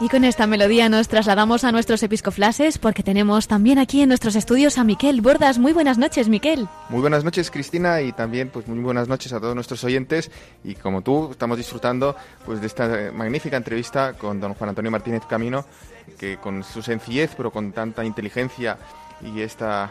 Y con esta melodía nos trasladamos a nuestros episcoflases porque tenemos también aquí en nuestros estudios a Miquel Bordas. Muy buenas noches, Miquel. Muy buenas noches, Cristina, y también pues muy buenas noches a todos nuestros oyentes. Y como tú, estamos disfrutando pues de esta magnífica entrevista con don Juan Antonio Martínez Camino, que con su sencillez, pero con tanta inteligencia y esta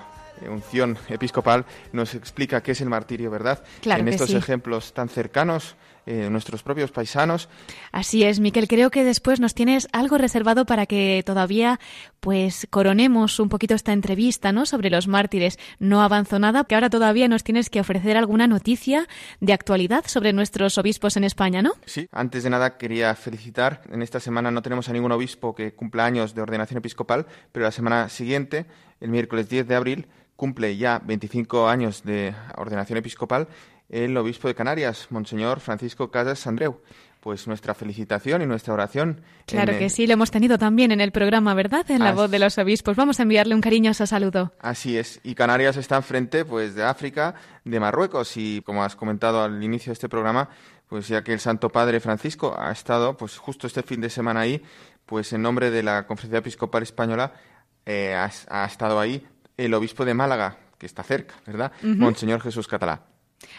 unción episcopal nos explica qué es el martirio, ¿verdad? Claro en que estos sí. ejemplos tan cercanos eh, nuestros propios paisanos. Así es, Miquel. Creo que después nos tienes algo reservado para que todavía, pues, coronemos un poquito esta entrevista, ¿no? Sobre los mártires. No avanzo nada, que ahora todavía nos tienes que ofrecer alguna noticia de actualidad sobre nuestros obispos en España, ¿no? Sí, antes de nada quería felicitar. En esta semana no tenemos a ningún obispo que cumpla años de ordenación episcopal, pero la semana siguiente, el miércoles 10 de abril, cumple ya 25 años de ordenación episcopal el obispo de Canarias, Monseñor Francisco Casas Andreu. Pues nuestra felicitación y nuestra oración. Claro que el- sí, lo hemos tenido también en el programa, ¿verdad? En la voz de los obispos. Vamos a enviarle un cariñoso saludo. Así es. Y Canarias está enfrente, pues, de África, de Marruecos. Y como has comentado al inicio de este programa, pues ya que el Santo Padre Francisco ha estado, pues, justo este fin de semana ahí, pues, en nombre de la Conferencia Episcopal Española, eh, ha, ha estado ahí el obispo de Málaga, que está cerca, ¿verdad? Monseñor Jesús Catalá.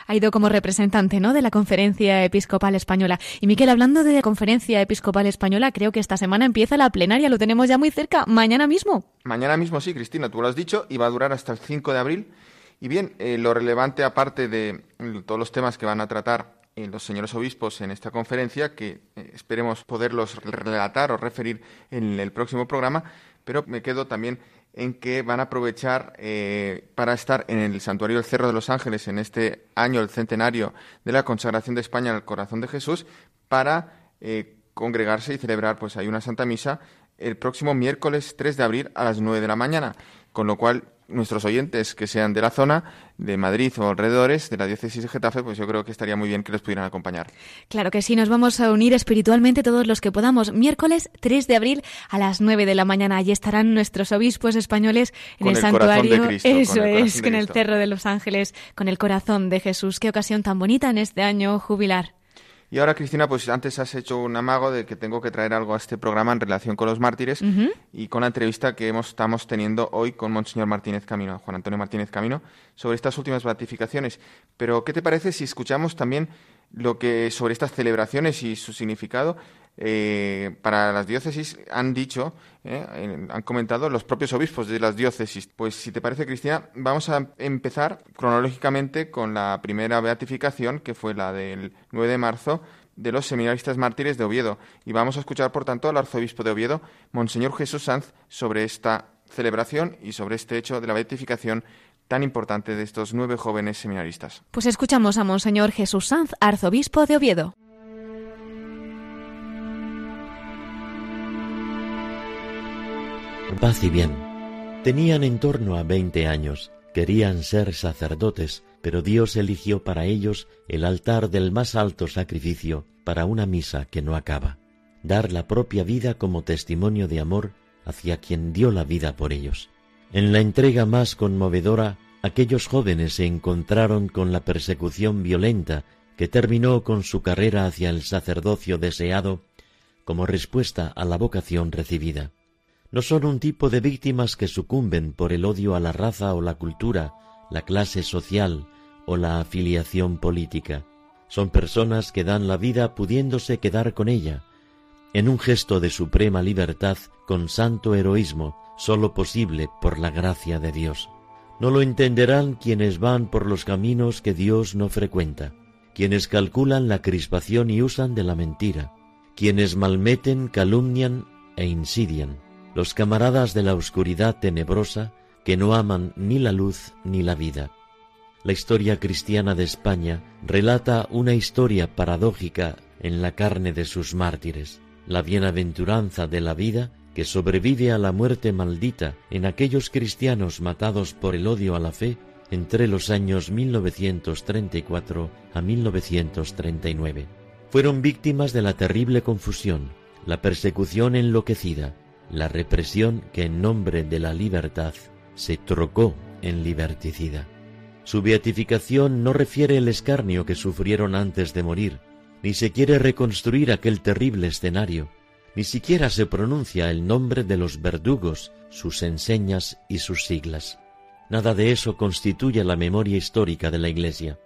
Ha ido como representante, ¿no? De la Conferencia Episcopal Española. Y Miquel, hablando de Conferencia Episcopal Española, creo que esta semana empieza la plenaria, lo tenemos ya muy cerca, mañana mismo. Mañana mismo sí, Cristina, tú lo has dicho, y va a durar hasta el 5 de abril. Y bien, eh, lo relevante, aparte de mm, todos los temas que van a tratar eh, los señores obispos en esta conferencia, que eh, esperemos poderlos relatar o referir en el próximo programa, pero me quedo también en que van a aprovechar eh, para estar en el Santuario del Cerro de los Ángeles en este año, el centenario de la consagración de España al corazón de Jesús, para eh, congregarse y celebrar pues ahí una Santa Misa el próximo miércoles 3 de abril a las 9 de la mañana, con lo cual nuestros oyentes que sean de la zona, de Madrid o alrededores, de la diócesis de Getafe, pues yo creo que estaría muy bien que les pudieran acompañar. Claro que sí, nos vamos a unir espiritualmente todos los que podamos. Miércoles 3 de abril a las 9 de la mañana. Allí estarán nuestros obispos españoles en el, santuario. Cristo, Eso es, con el. Cerro de los Ángeles, con el corazón de Jesús. Qué ocasión tan bonita en este año jubilar. Y ahora, Cristina, pues antes has hecho un amago de que tengo que traer algo a este programa en relación con los mártires y con la entrevista que hemos, estamos teniendo hoy con Monseñor Martínez Camino, Juan Antonio Martínez Camino, sobre estas últimas beatificaciones. Pero, ¿qué te parece si escuchamos también lo que sobre estas celebraciones y su significado eh, para las diócesis han dicho, eh, han comentado los propios obispos de las diócesis? Pues, si te parece, Cristina, vamos a empezar cronológicamente con la primera beatificación, que fue la del 9 de marzo de los seminaristas mártires de Oviedo. Y vamos a escuchar, por tanto, al arzobispo de Oviedo, Monseñor Jesús Sanz, sobre esta celebración y sobre este hecho de la beatificación tan importante de estos nueve jóvenes seminaristas. Pues escuchamos a Monseñor Jesús Sanz, arzobispo de Oviedo. Paz y bien. Tenían en torno a veinte años, querían ser sacerdotes, pero Dios eligió para ellos el altar del más alto sacrificio para una misa que no acaba, dar la propia vida como testimonio de amor hacia quien dio la vida por ellos. En la entrega más conmovedora aquellos jóvenes se encontraron con la persecución violenta que terminó con su carrera hacia el sacerdocio deseado como respuesta a la vocación recibida. No son un tipo de víctimas que sucumben por el odio a la raza o la cultura, la clase social o la afiliación política. Son personas que dan la vida pudiéndose quedar con ella, en un gesto de suprema libertad con santo heroísmo, sólo posible por la gracia de Dios. No lo entenderán quienes van por los caminos que Dios no frecuenta, quienes calculan la crispación y usan de la mentira, quienes malmeten, calumnian e insidian, los camaradas de la oscuridad tenebrosa que no aman ni la luz ni la vida. La historia cristiana de España relata una historia paradójica en la carne de sus mártires la bienaventuranza de la vida que sobrevive a la muerte maldita en aquellos cristianos matados por el odio a la fe entre los años 1934 a 1939. Fueron víctimas de la terrible confusión, la persecución enloquecida, la represión que en nombre de la libertad se trocó en liberticida. Su beatificación no refiere el escarnio que sufrieron antes de morir, ni se quiere reconstruir aquel terrible escenario, ni siquiera se pronuncia el nombre de los verdugos, sus enseñas y sus siglas. Nada de eso constituye la memoria histórica de la Iglesia.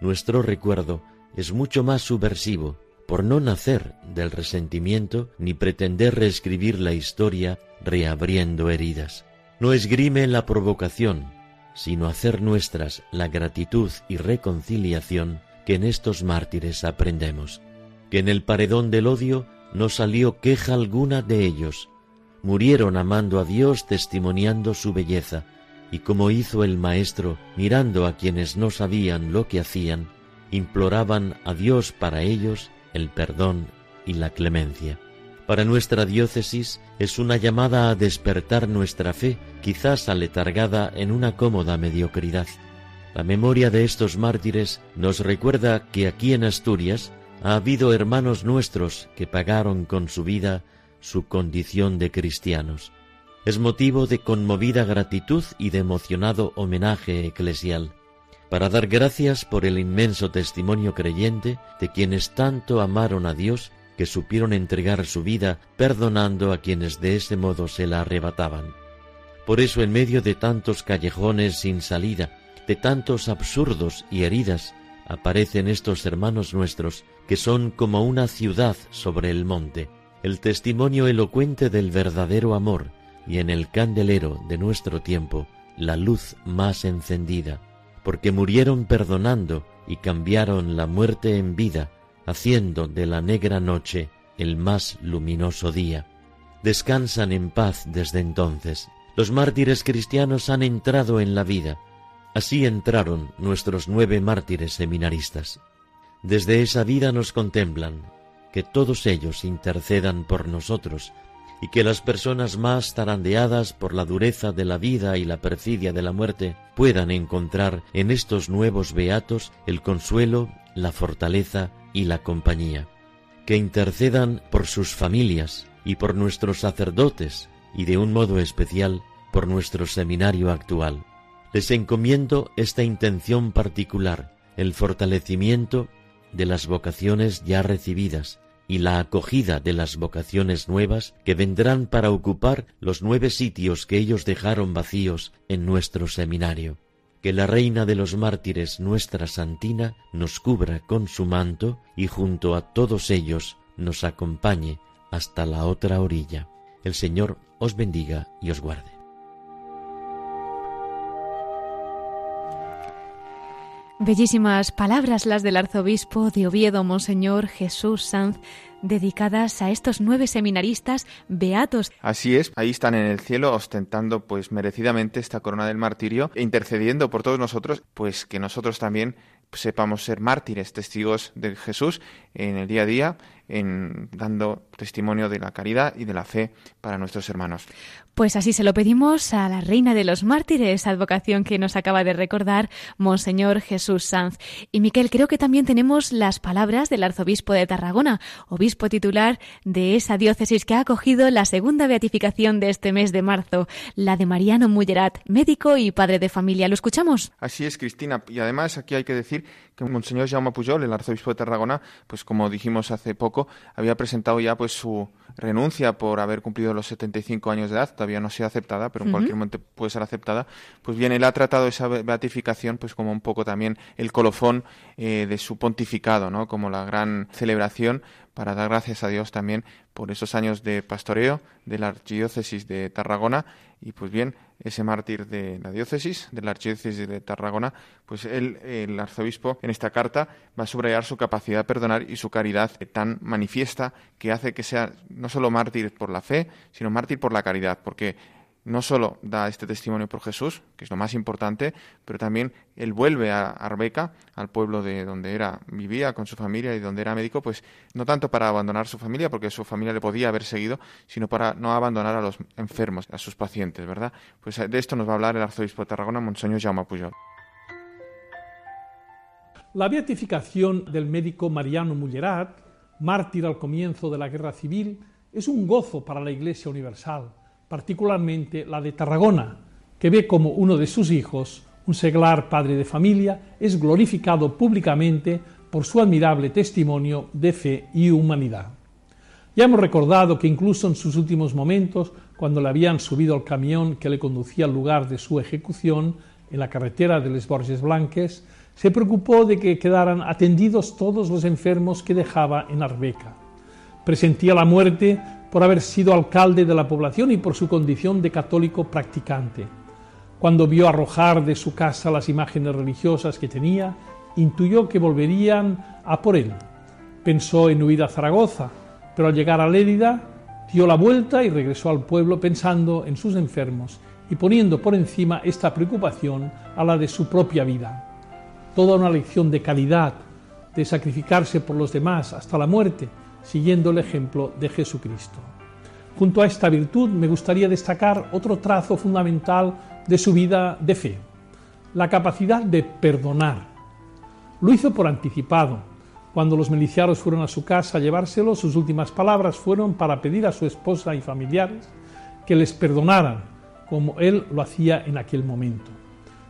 Nuestro recuerdo es mucho más subversivo, por no nacer del resentimiento ni pretender reescribir la historia reabriendo heridas. No esgrime la provocación, sino hacer nuestras la gratitud y reconciliación que en estos mártires aprendemos, que en el paredón del odio no salió queja alguna de ellos, murieron amando a Dios testimoniando su belleza, y como hizo el Maestro, mirando a quienes no sabían lo que hacían, imploraban a Dios para ellos el perdón y la clemencia. Para nuestra diócesis es una llamada a despertar nuestra fe, quizás aletargada en una cómoda mediocridad. La memoria de estos mártires nos recuerda que aquí en Asturias ha habido hermanos nuestros que pagaron con su vida su condición de cristianos. Es motivo de conmovida gratitud y de emocionado homenaje eclesial, para dar gracias por el inmenso testimonio creyente de quienes tanto amaron a Dios que supieron entregar su vida perdonando a quienes de ese modo se la arrebataban. Por eso en medio de tantos callejones sin salida, de tantos absurdos y heridas aparecen estos hermanos nuestros que son como una ciudad sobre el monte, el testimonio elocuente del verdadero amor y en el candelero de nuestro tiempo la luz más encendida, porque murieron perdonando y cambiaron la muerte en vida, haciendo de la negra noche el más luminoso día. Descansan en paz desde entonces. Los mártires cristianos han entrado en la vida, Así entraron nuestros nueve mártires seminaristas. Desde esa vida nos contemplan, que todos ellos intercedan por nosotros, y que las personas más tarandeadas por la dureza de la vida y la perfidia de la muerte puedan encontrar en estos nuevos beatos el consuelo, la fortaleza y la compañía. Que intercedan por sus familias y por nuestros sacerdotes y de un modo especial por nuestro seminario actual les encomiendo esta intención particular, el fortalecimiento de las vocaciones ya recibidas y la acogida de las vocaciones nuevas que vendrán para ocupar los nueve sitios que ellos dejaron vacíos en nuestro seminario. Que la Reina de los Mártires, nuestra Santina, nos cubra con su manto y junto a todos ellos nos acompañe hasta la otra orilla. El Señor os bendiga y os guarde. Bellísimas palabras las del arzobispo de Oviedo, Monseñor Jesús Sanz, dedicadas a estos nueve seminaristas beatos. Así es, ahí están en el cielo ostentando pues merecidamente esta corona del martirio e intercediendo por todos nosotros, pues que nosotros también sepamos ser mártires, testigos de Jesús en el día a día, en, dando testimonio de la caridad y de la fe para nuestros hermanos. Pues así se lo pedimos a la Reina de los Mártires, advocación que nos acaba de recordar Monseñor Jesús Sanz. Y Miquel, creo que también tenemos las palabras del arzobispo de Tarragona, obispo titular de esa diócesis que ha acogido la segunda beatificación de este mes de marzo, la de Mariano Mullerat, médico y padre de familia. ¿Lo escuchamos? Así es, Cristina. Y además aquí hay que decir que Monseñor Jaume Pujol, el arzobispo de Tarragona, pues como dijimos hace poco, había presentado ya pues su renuncia por haber cumplido los 75 años de edad. Todavía no ha sido aceptada, pero en cualquier momento puede ser aceptada, pues bien, él ha tratado esa beatificación pues como un poco también el colofón eh, de su pontificado, ¿no? Como la gran celebración para dar gracias a Dios también por esos años de pastoreo de la archidiócesis de Tarragona. Y pues bien, ese mártir de la diócesis, de la archidiócesis de Tarragona, pues él, el arzobispo, en esta carta va a subrayar su capacidad de perdonar y su caridad tan manifiesta que hace que sea no solo mártir por la fe, sino mártir por la caridad, porque no solo da este testimonio por Jesús, que es lo más importante, pero también él vuelve a Arbeca, al pueblo de donde era vivía con su familia y donde era médico, pues no tanto para abandonar su familia, porque su familia le podía haber seguido, sino para no abandonar a los enfermos, a sus pacientes, ¿verdad? Pues de esto nos va a hablar el arzobispo de Tarragona, Monseñor Jaume Pujol. La beatificación del médico Mariano Mullerat, mártir al comienzo de la guerra civil, es un gozo para la Iglesia Universal particularmente la de Tarragona, que ve como uno de sus hijos, un seglar padre de familia, es glorificado públicamente por su admirable testimonio de fe y humanidad. Ya hemos recordado que incluso en sus últimos momentos, cuando le habían subido al camión que le conducía al lugar de su ejecución, en la carretera de Les Borges Blanques, se preocupó de que quedaran atendidos todos los enfermos que dejaba en Arbeca. Presentía la muerte por haber sido alcalde de la población y por su condición de católico practicante. Cuando vio arrojar de su casa las imágenes religiosas que tenía, intuyó que volverían a por él. Pensó en huir a Zaragoza, pero al llegar a Lérida dio la vuelta y regresó al pueblo pensando en sus enfermos y poniendo por encima esta preocupación a la de su propia vida. Toda una lección de calidad, de sacrificarse por los demás hasta la muerte, siguiendo el ejemplo de Jesucristo. Junto a esta virtud me gustaría destacar otro trazo fundamental de su vida de fe, la capacidad de perdonar. Lo hizo por anticipado. Cuando los milicianos fueron a su casa a llevárselo, sus últimas palabras fueron para pedir a su esposa y familiares que les perdonaran, como él lo hacía en aquel momento.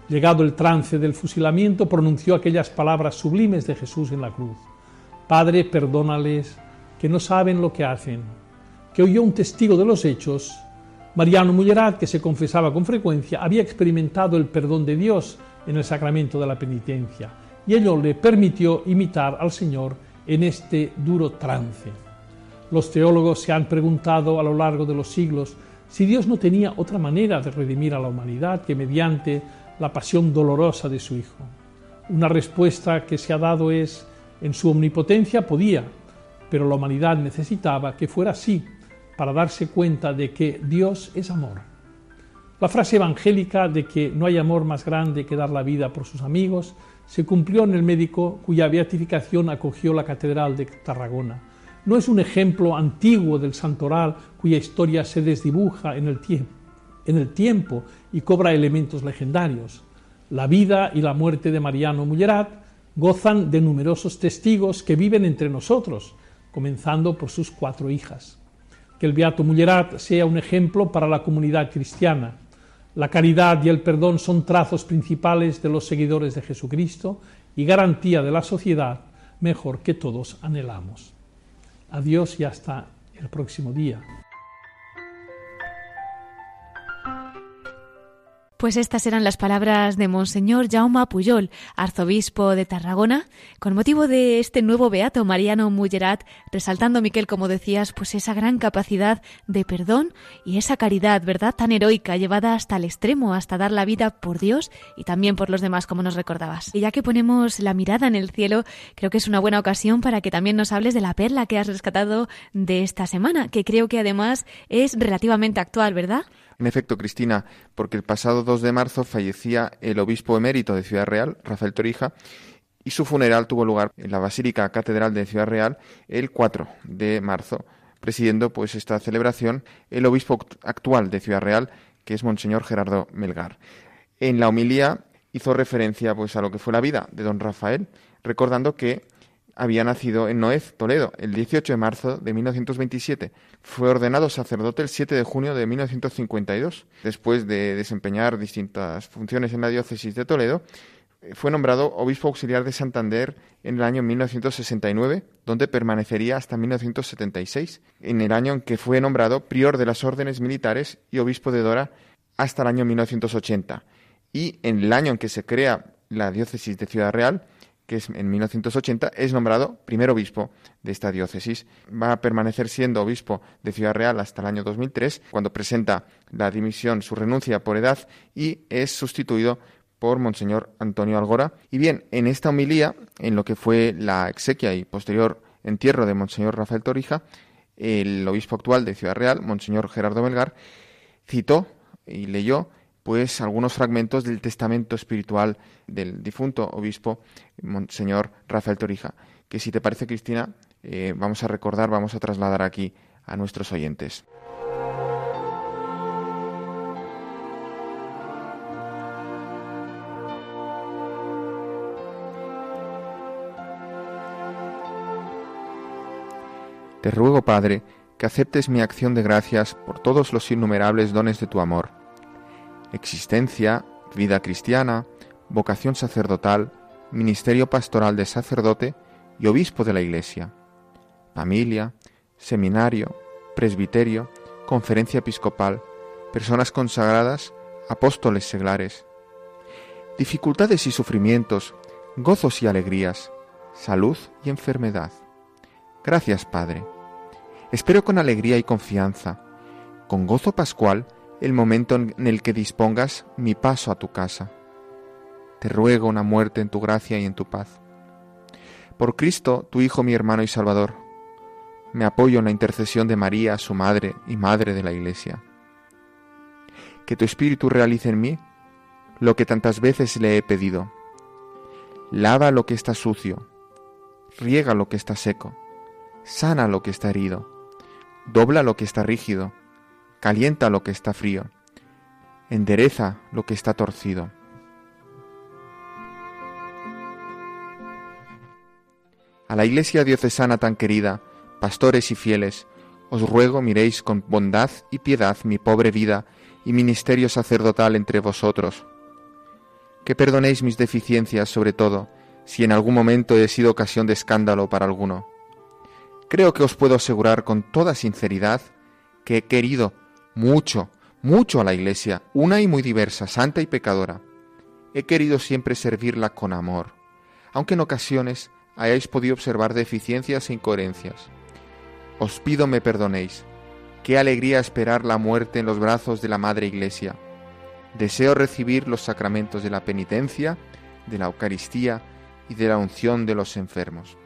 Llegado el trance del fusilamiento, pronunció aquellas palabras sublimes de Jesús en la cruz. Padre, perdónales, que no saben lo que hacen, que oyó un testigo de los hechos, Mariano Mullerat, que se confesaba con frecuencia, había experimentado el perdón de Dios en el sacramento de la penitencia, y ello le permitió imitar al Señor en este duro trance. Los teólogos se han preguntado a lo largo de los siglos si Dios no tenía otra manera de redimir a la humanidad que mediante la pasión dolorosa de su Hijo. Una respuesta que se ha dado es, en su omnipotencia podía, pero la humanidad necesitaba que fuera así para darse cuenta de que Dios es amor. La frase evangélica de que no hay amor más grande que dar la vida por sus amigos se cumplió en el médico cuya beatificación acogió la Catedral de Tarragona. No es un ejemplo antiguo del santoral cuya historia se desdibuja en el, en el tiempo y cobra elementos legendarios. La vida y la muerte de Mariano Mullerat gozan de numerosos testigos que viven entre nosotros, comenzando por sus cuatro hijas. Que el Beato Mullerat sea un ejemplo para la comunidad cristiana. La caridad y el perdón son trazos principales de los seguidores de Jesucristo y garantía de la sociedad mejor que todos anhelamos. Adiós y hasta el próximo día. Pues estas eran las palabras de Monseñor Jaume Puyol, arzobispo de Tarragona, con motivo de este nuevo beato Mariano Mullerat, resaltando, Miquel, como decías, pues esa gran capacidad de perdón y esa caridad, ¿verdad?, tan heroica, llevada hasta el extremo, hasta dar la vida por Dios y también por los demás, como nos recordabas. Y ya que ponemos la mirada en el cielo, creo que es una buena ocasión para que también nos hables de la perla que has rescatado de esta semana, que creo que además es relativamente actual, ¿verdad? En efecto, Cristina, porque el pasado 2 de marzo fallecía el obispo emérito de Ciudad Real, Rafael Torija, y su funeral tuvo lugar en la Basílica Catedral de Ciudad Real el 4 de marzo, presidiendo pues esta celebración el obispo actual de Ciudad Real, que es Monseñor Gerardo Melgar. En la homilía hizo referencia pues a lo que fue la vida de don Rafael, recordando que había nacido en Noez, Toledo, el 18 de marzo de 1927. Fue ordenado sacerdote el 7 de junio de 1952. Después de desempeñar distintas funciones en la diócesis de Toledo, fue nombrado obispo auxiliar de Santander en el año 1969, donde permanecería hasta 1976, en el año en que fue nombrado prior de las órdenes militares y obispo de Dora hasta el año 1980. Y en el año en que se crea la diócesis de Ciudad Real, que es en 1980, es nombrado primer obispo de esta diócesis. Va a permanecer siendo obispo de Ciudad Real hasta el año 2003, cuando presenta la dimisión, su renuncia por edad, y es sustituido por Monseñor Antonio Algora. Y bien, en esta homilía, en lo que fue la exequia y posterior entierro de Monseñor Rafael Torija, el obispo actual de Ciudad Real, Monseñor Gerardo Melgar, citó y leyó pues algunos fragmentos del testamento espiritual del difunto obispo Monseñor Rafael Torija, que si te parece, Cristina, eh, vamos a recordar, vamos a trasladar aquí a nuestros oyentes. Te ruego, Padre, que aceptes mi acción de gracias por todos los innumerables dones de tu amor existencia, vida cristiana, vocación sacerdotal, ministerio pastoral de sacerdote y obispo de la Iglesia, familia, seminario, presbiterio, conferencia episcopal, personas consagradas, apóstoles seglares, dificultades y sufrimientos, gozos y alegrías, salud y enfermedad. Gracias, Padre. Espero con alegría y confianza, con gozo pascual, el momento en el que dispongas mi paso a tu casa. Te ruego una muerte en tu gracia y en tu paz. Por Cristo, tu Hijo, mi hermano y Salvador, me apoyo en la intercesión de María, su Madre y Madre de la Iglesia. Que tu Espíritu realice en mí lo que tantas veces le he pedido. Lava lo que está sucio, riega lo que está seco, sana lo que está herido, dobla lo que está rígido, calienta lo que está frío, endereza lo que está torcido. A la iglesia diocesana tan querida, pastores y fieles, os ruego miréis con bondad y piedad mi pobre vida y ministerio sacerdotal entre vosotros. Que perdonéis mis deficiencias sobre todo, si en algún momento he sido ocasión de escándalo para alguno. Creo que os puedo asegurar con toda sinceridad que he querido mucho, mucho a la Iglesia, una y muy diversa, santa y pecadora. He querido siempre servirla con amor, aunque en ocasiones hayáis podido observar deficiencias e incoherencias. Os pido me perdonéis. Qué alegría esperar la muerte en los brazos de la Madre Iglesia. Deseo recibir los sacramentos de la penitencia, de la Eucaristía y de la unción de los enfermos.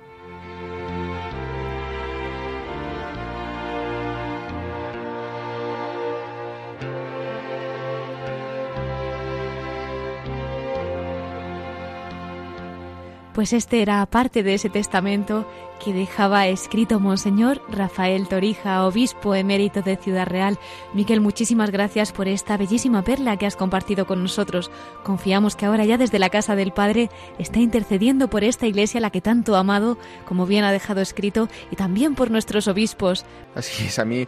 Pues este era parte de ese testamento que dejaba escrito Monseñor Rafael Torija, obispo emérito de Ciudad Real. Miquel, muchísimas gracias por esta bellísima perla que has compartido con nosotros. Confiamos que ahora ya desde la casa del Padre está intercediendo por esta iglesia la que tanto ha amado, como bien ha dejado escrito, y también por nuestros obispos. Así es, a mí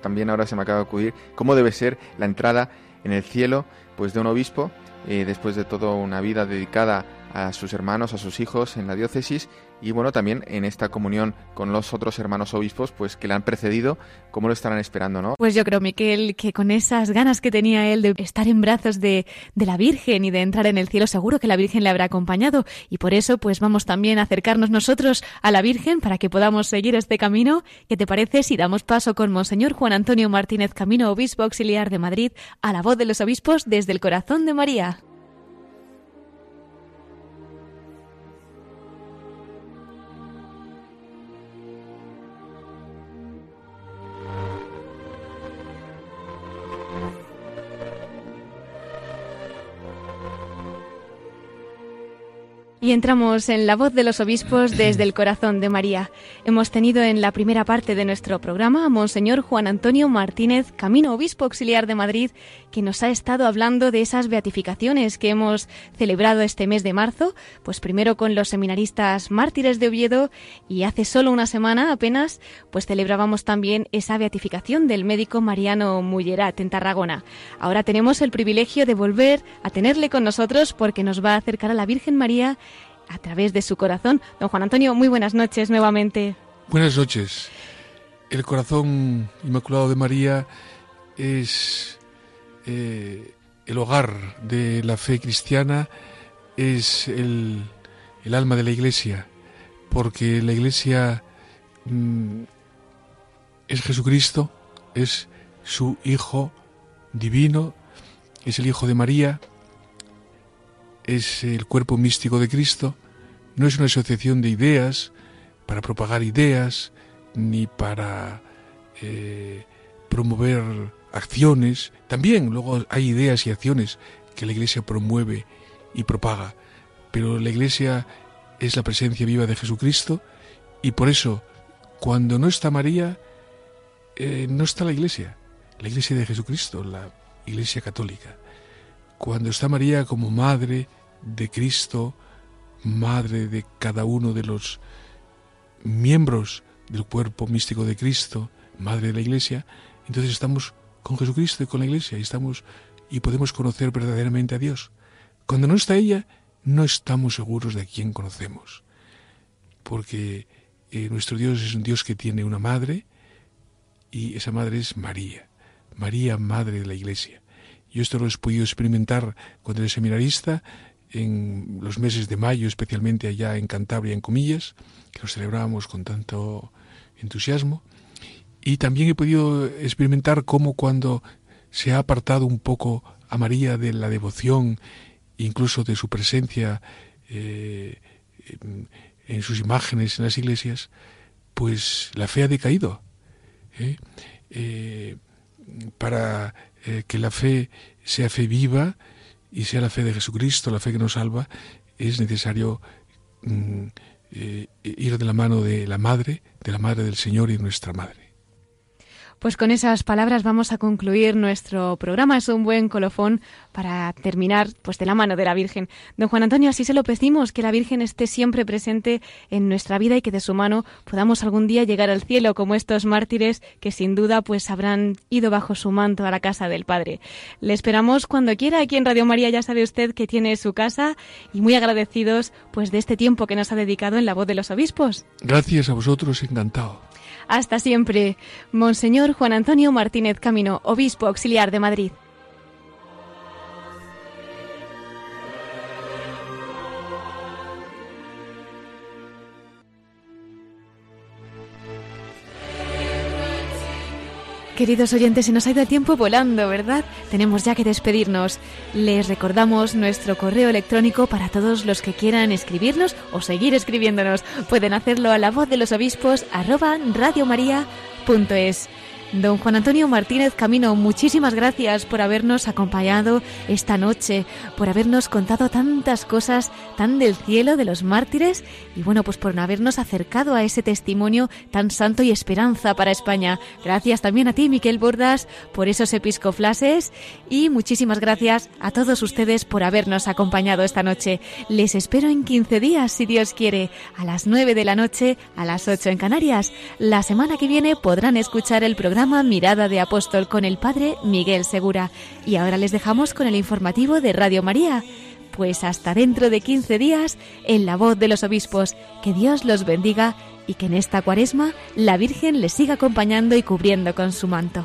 también ahora se me acaba de acudir cómo debe ser la entrada en el cielo pues de un obispo eh, después de toda una vida dedicada a sus hermanos, a sus hijos en la diócesis y bueno, también en esta comunión con los otros hermanos obispos, pues que le han precedido, ¿cómo lo estarán esperando, no? Pues yo creo, Miquel, que con esas ganas que tenía él de estar en brazos de, de la Virgen y de entrar en el cielo, seguro que la Virgen le habrá acompañado y por eso pues vamos también a acercarnos nosotros a la Virgen para que podamos seguir este camino. ¿Qué te parece si damos paso con Monseñor Juan Antonio Martínez Camino, obispo auxiliar de Madrid, a la voz de los obispos desde el corazón de María? Y entramos en la voz de los obispos desde el corazón de María. Hemos tenido en la primera parte de nuestro programa a Monseñor Juan Antonio Martínez, Camino Obispo Auxiliar de Madrid, que nos ha estado hablando de esas beatificaciones que hemos celebrado este mes de marzo, pues primero con los seminaristas mártires de Oviedo y hace solo una semana apenas, pues celebrábamos también esa beatificación del médico Mariano Mullerat en Tarragona. Ahora tenemos el privilegio de volver a tenerle con nosotros porque nos va a acercar a la Virgen María a través de su corazón. Don Juan Antonio, muy buenas noches nuevamente. Buenas noches. El corazón inmaculado de María es eh, el hogar de la fe cristiana, es el, alma de la Iglesia, porque la Iglesia mm, es Jesucristo, es su Hijo divino, es el Hijo de María, es el cuerpo místico de Cristo, no es una asociación de ideas para propagar ideas ni para eh, promover acciones. También luego hay ideas y acciones que la Iglesia promueve y propaga, pero la Iglesia es la presencia viva de Jesucristo y por eso cuando no está María, eh, no está la Iglesia, la Iglesia de Jesucristo, la Iglesia católica. Cuando está María como madre, de Cristo, madre de cada uno de los miembros del cuerpo místico de Cristo, madre de la Iglesia, entonces estamos con Jesucristo y con la Iglesia y estamos y podemos conocer verdaderamente a Dios. Cuando no está ella, no estamos seguros de quién conocemos, porque eh, nuestro Dios es un Dios que tiene una madre y esa madre es María, María, madre de la Iglesia. Yo esto lo he podido experimentar cuando era seminarista en los meses de mayo, especialmente allá en Cantabria, en Comillas, que los celebrábamos con tanto entusiasmo. Y también he podido experimentar cómo cuando se ha apartado un poco a María de la devoción, incluso de su presencia eh, en, sus imágenes en las iglesias, pues la fe ha decaído. ¿eh? Eh, para que la fe sea fe viva, y sea la fe de Jesucristo, la fe que nos salva, es necesario mm, eh, ir de la mano de la Madre, de la Madre del Señor y nuestra Madre. Pues con esas palabras vamos a concluir nuestro programa. Es un buen colofón para terminar pues de la mano de la Virgen. Don Juan Antonio, así se lo pedimos, que la Virgen esté siempre presente en nuestra vida y que de su mano podamos algún día llegar al cielo como estos mártires que sin duda pues habrán ido bajo su manto a la casa del Padre. Le esperamos cuando quiera aquí en Radio María, ya sabe usted que tiene su casa y muy agradecidos pues de este tiempo que nos ha dedicado en la voz de los obispos. Gracias a vosotros, encantado. Hasta siempre. Monseñor Juan Antonio Martínez Camino, Obispo Auxiliar de Madrid. Queridos oyentes, se nos ha ido el tiempo volando, ¿verdad? Tenemos ya que despedirnos. Les recordamos nuestro correo electrónico para todos los que quieran escribirnos o seguir escribiéndonos. Pueden hacerlo a la voz de los obispos arroba radiomaria.es. Don Juan Antonio Martínez Camino, muchísimas gracias por habernos acompañado esta noche, por habernos contado tantas cosas tan del cielo de los mártires y bueno, pues por habernos acercado a ese testimonio tan santo y esperanza para España. Gracias también a ti, Miquel Bordas, por esos episcoflases y muchísimas gracias a todos ustedes por habernos acompañado esta noche. Les espero en 15 días, si Dios quiere, a las 9 de la noche, a las 8 en Canarias. La semana que viene podrán escuchar el programa Mirada de Apóstol con el Padre Miguel Segura. Y ahora les dejamos con el informativo de Radio María. Pues hasta dentro de 15 días, en la voz de los obispos, que Dios los bendiga y que en esta cuaresma la Virgen les siga acompañando y cubriendo con su manto.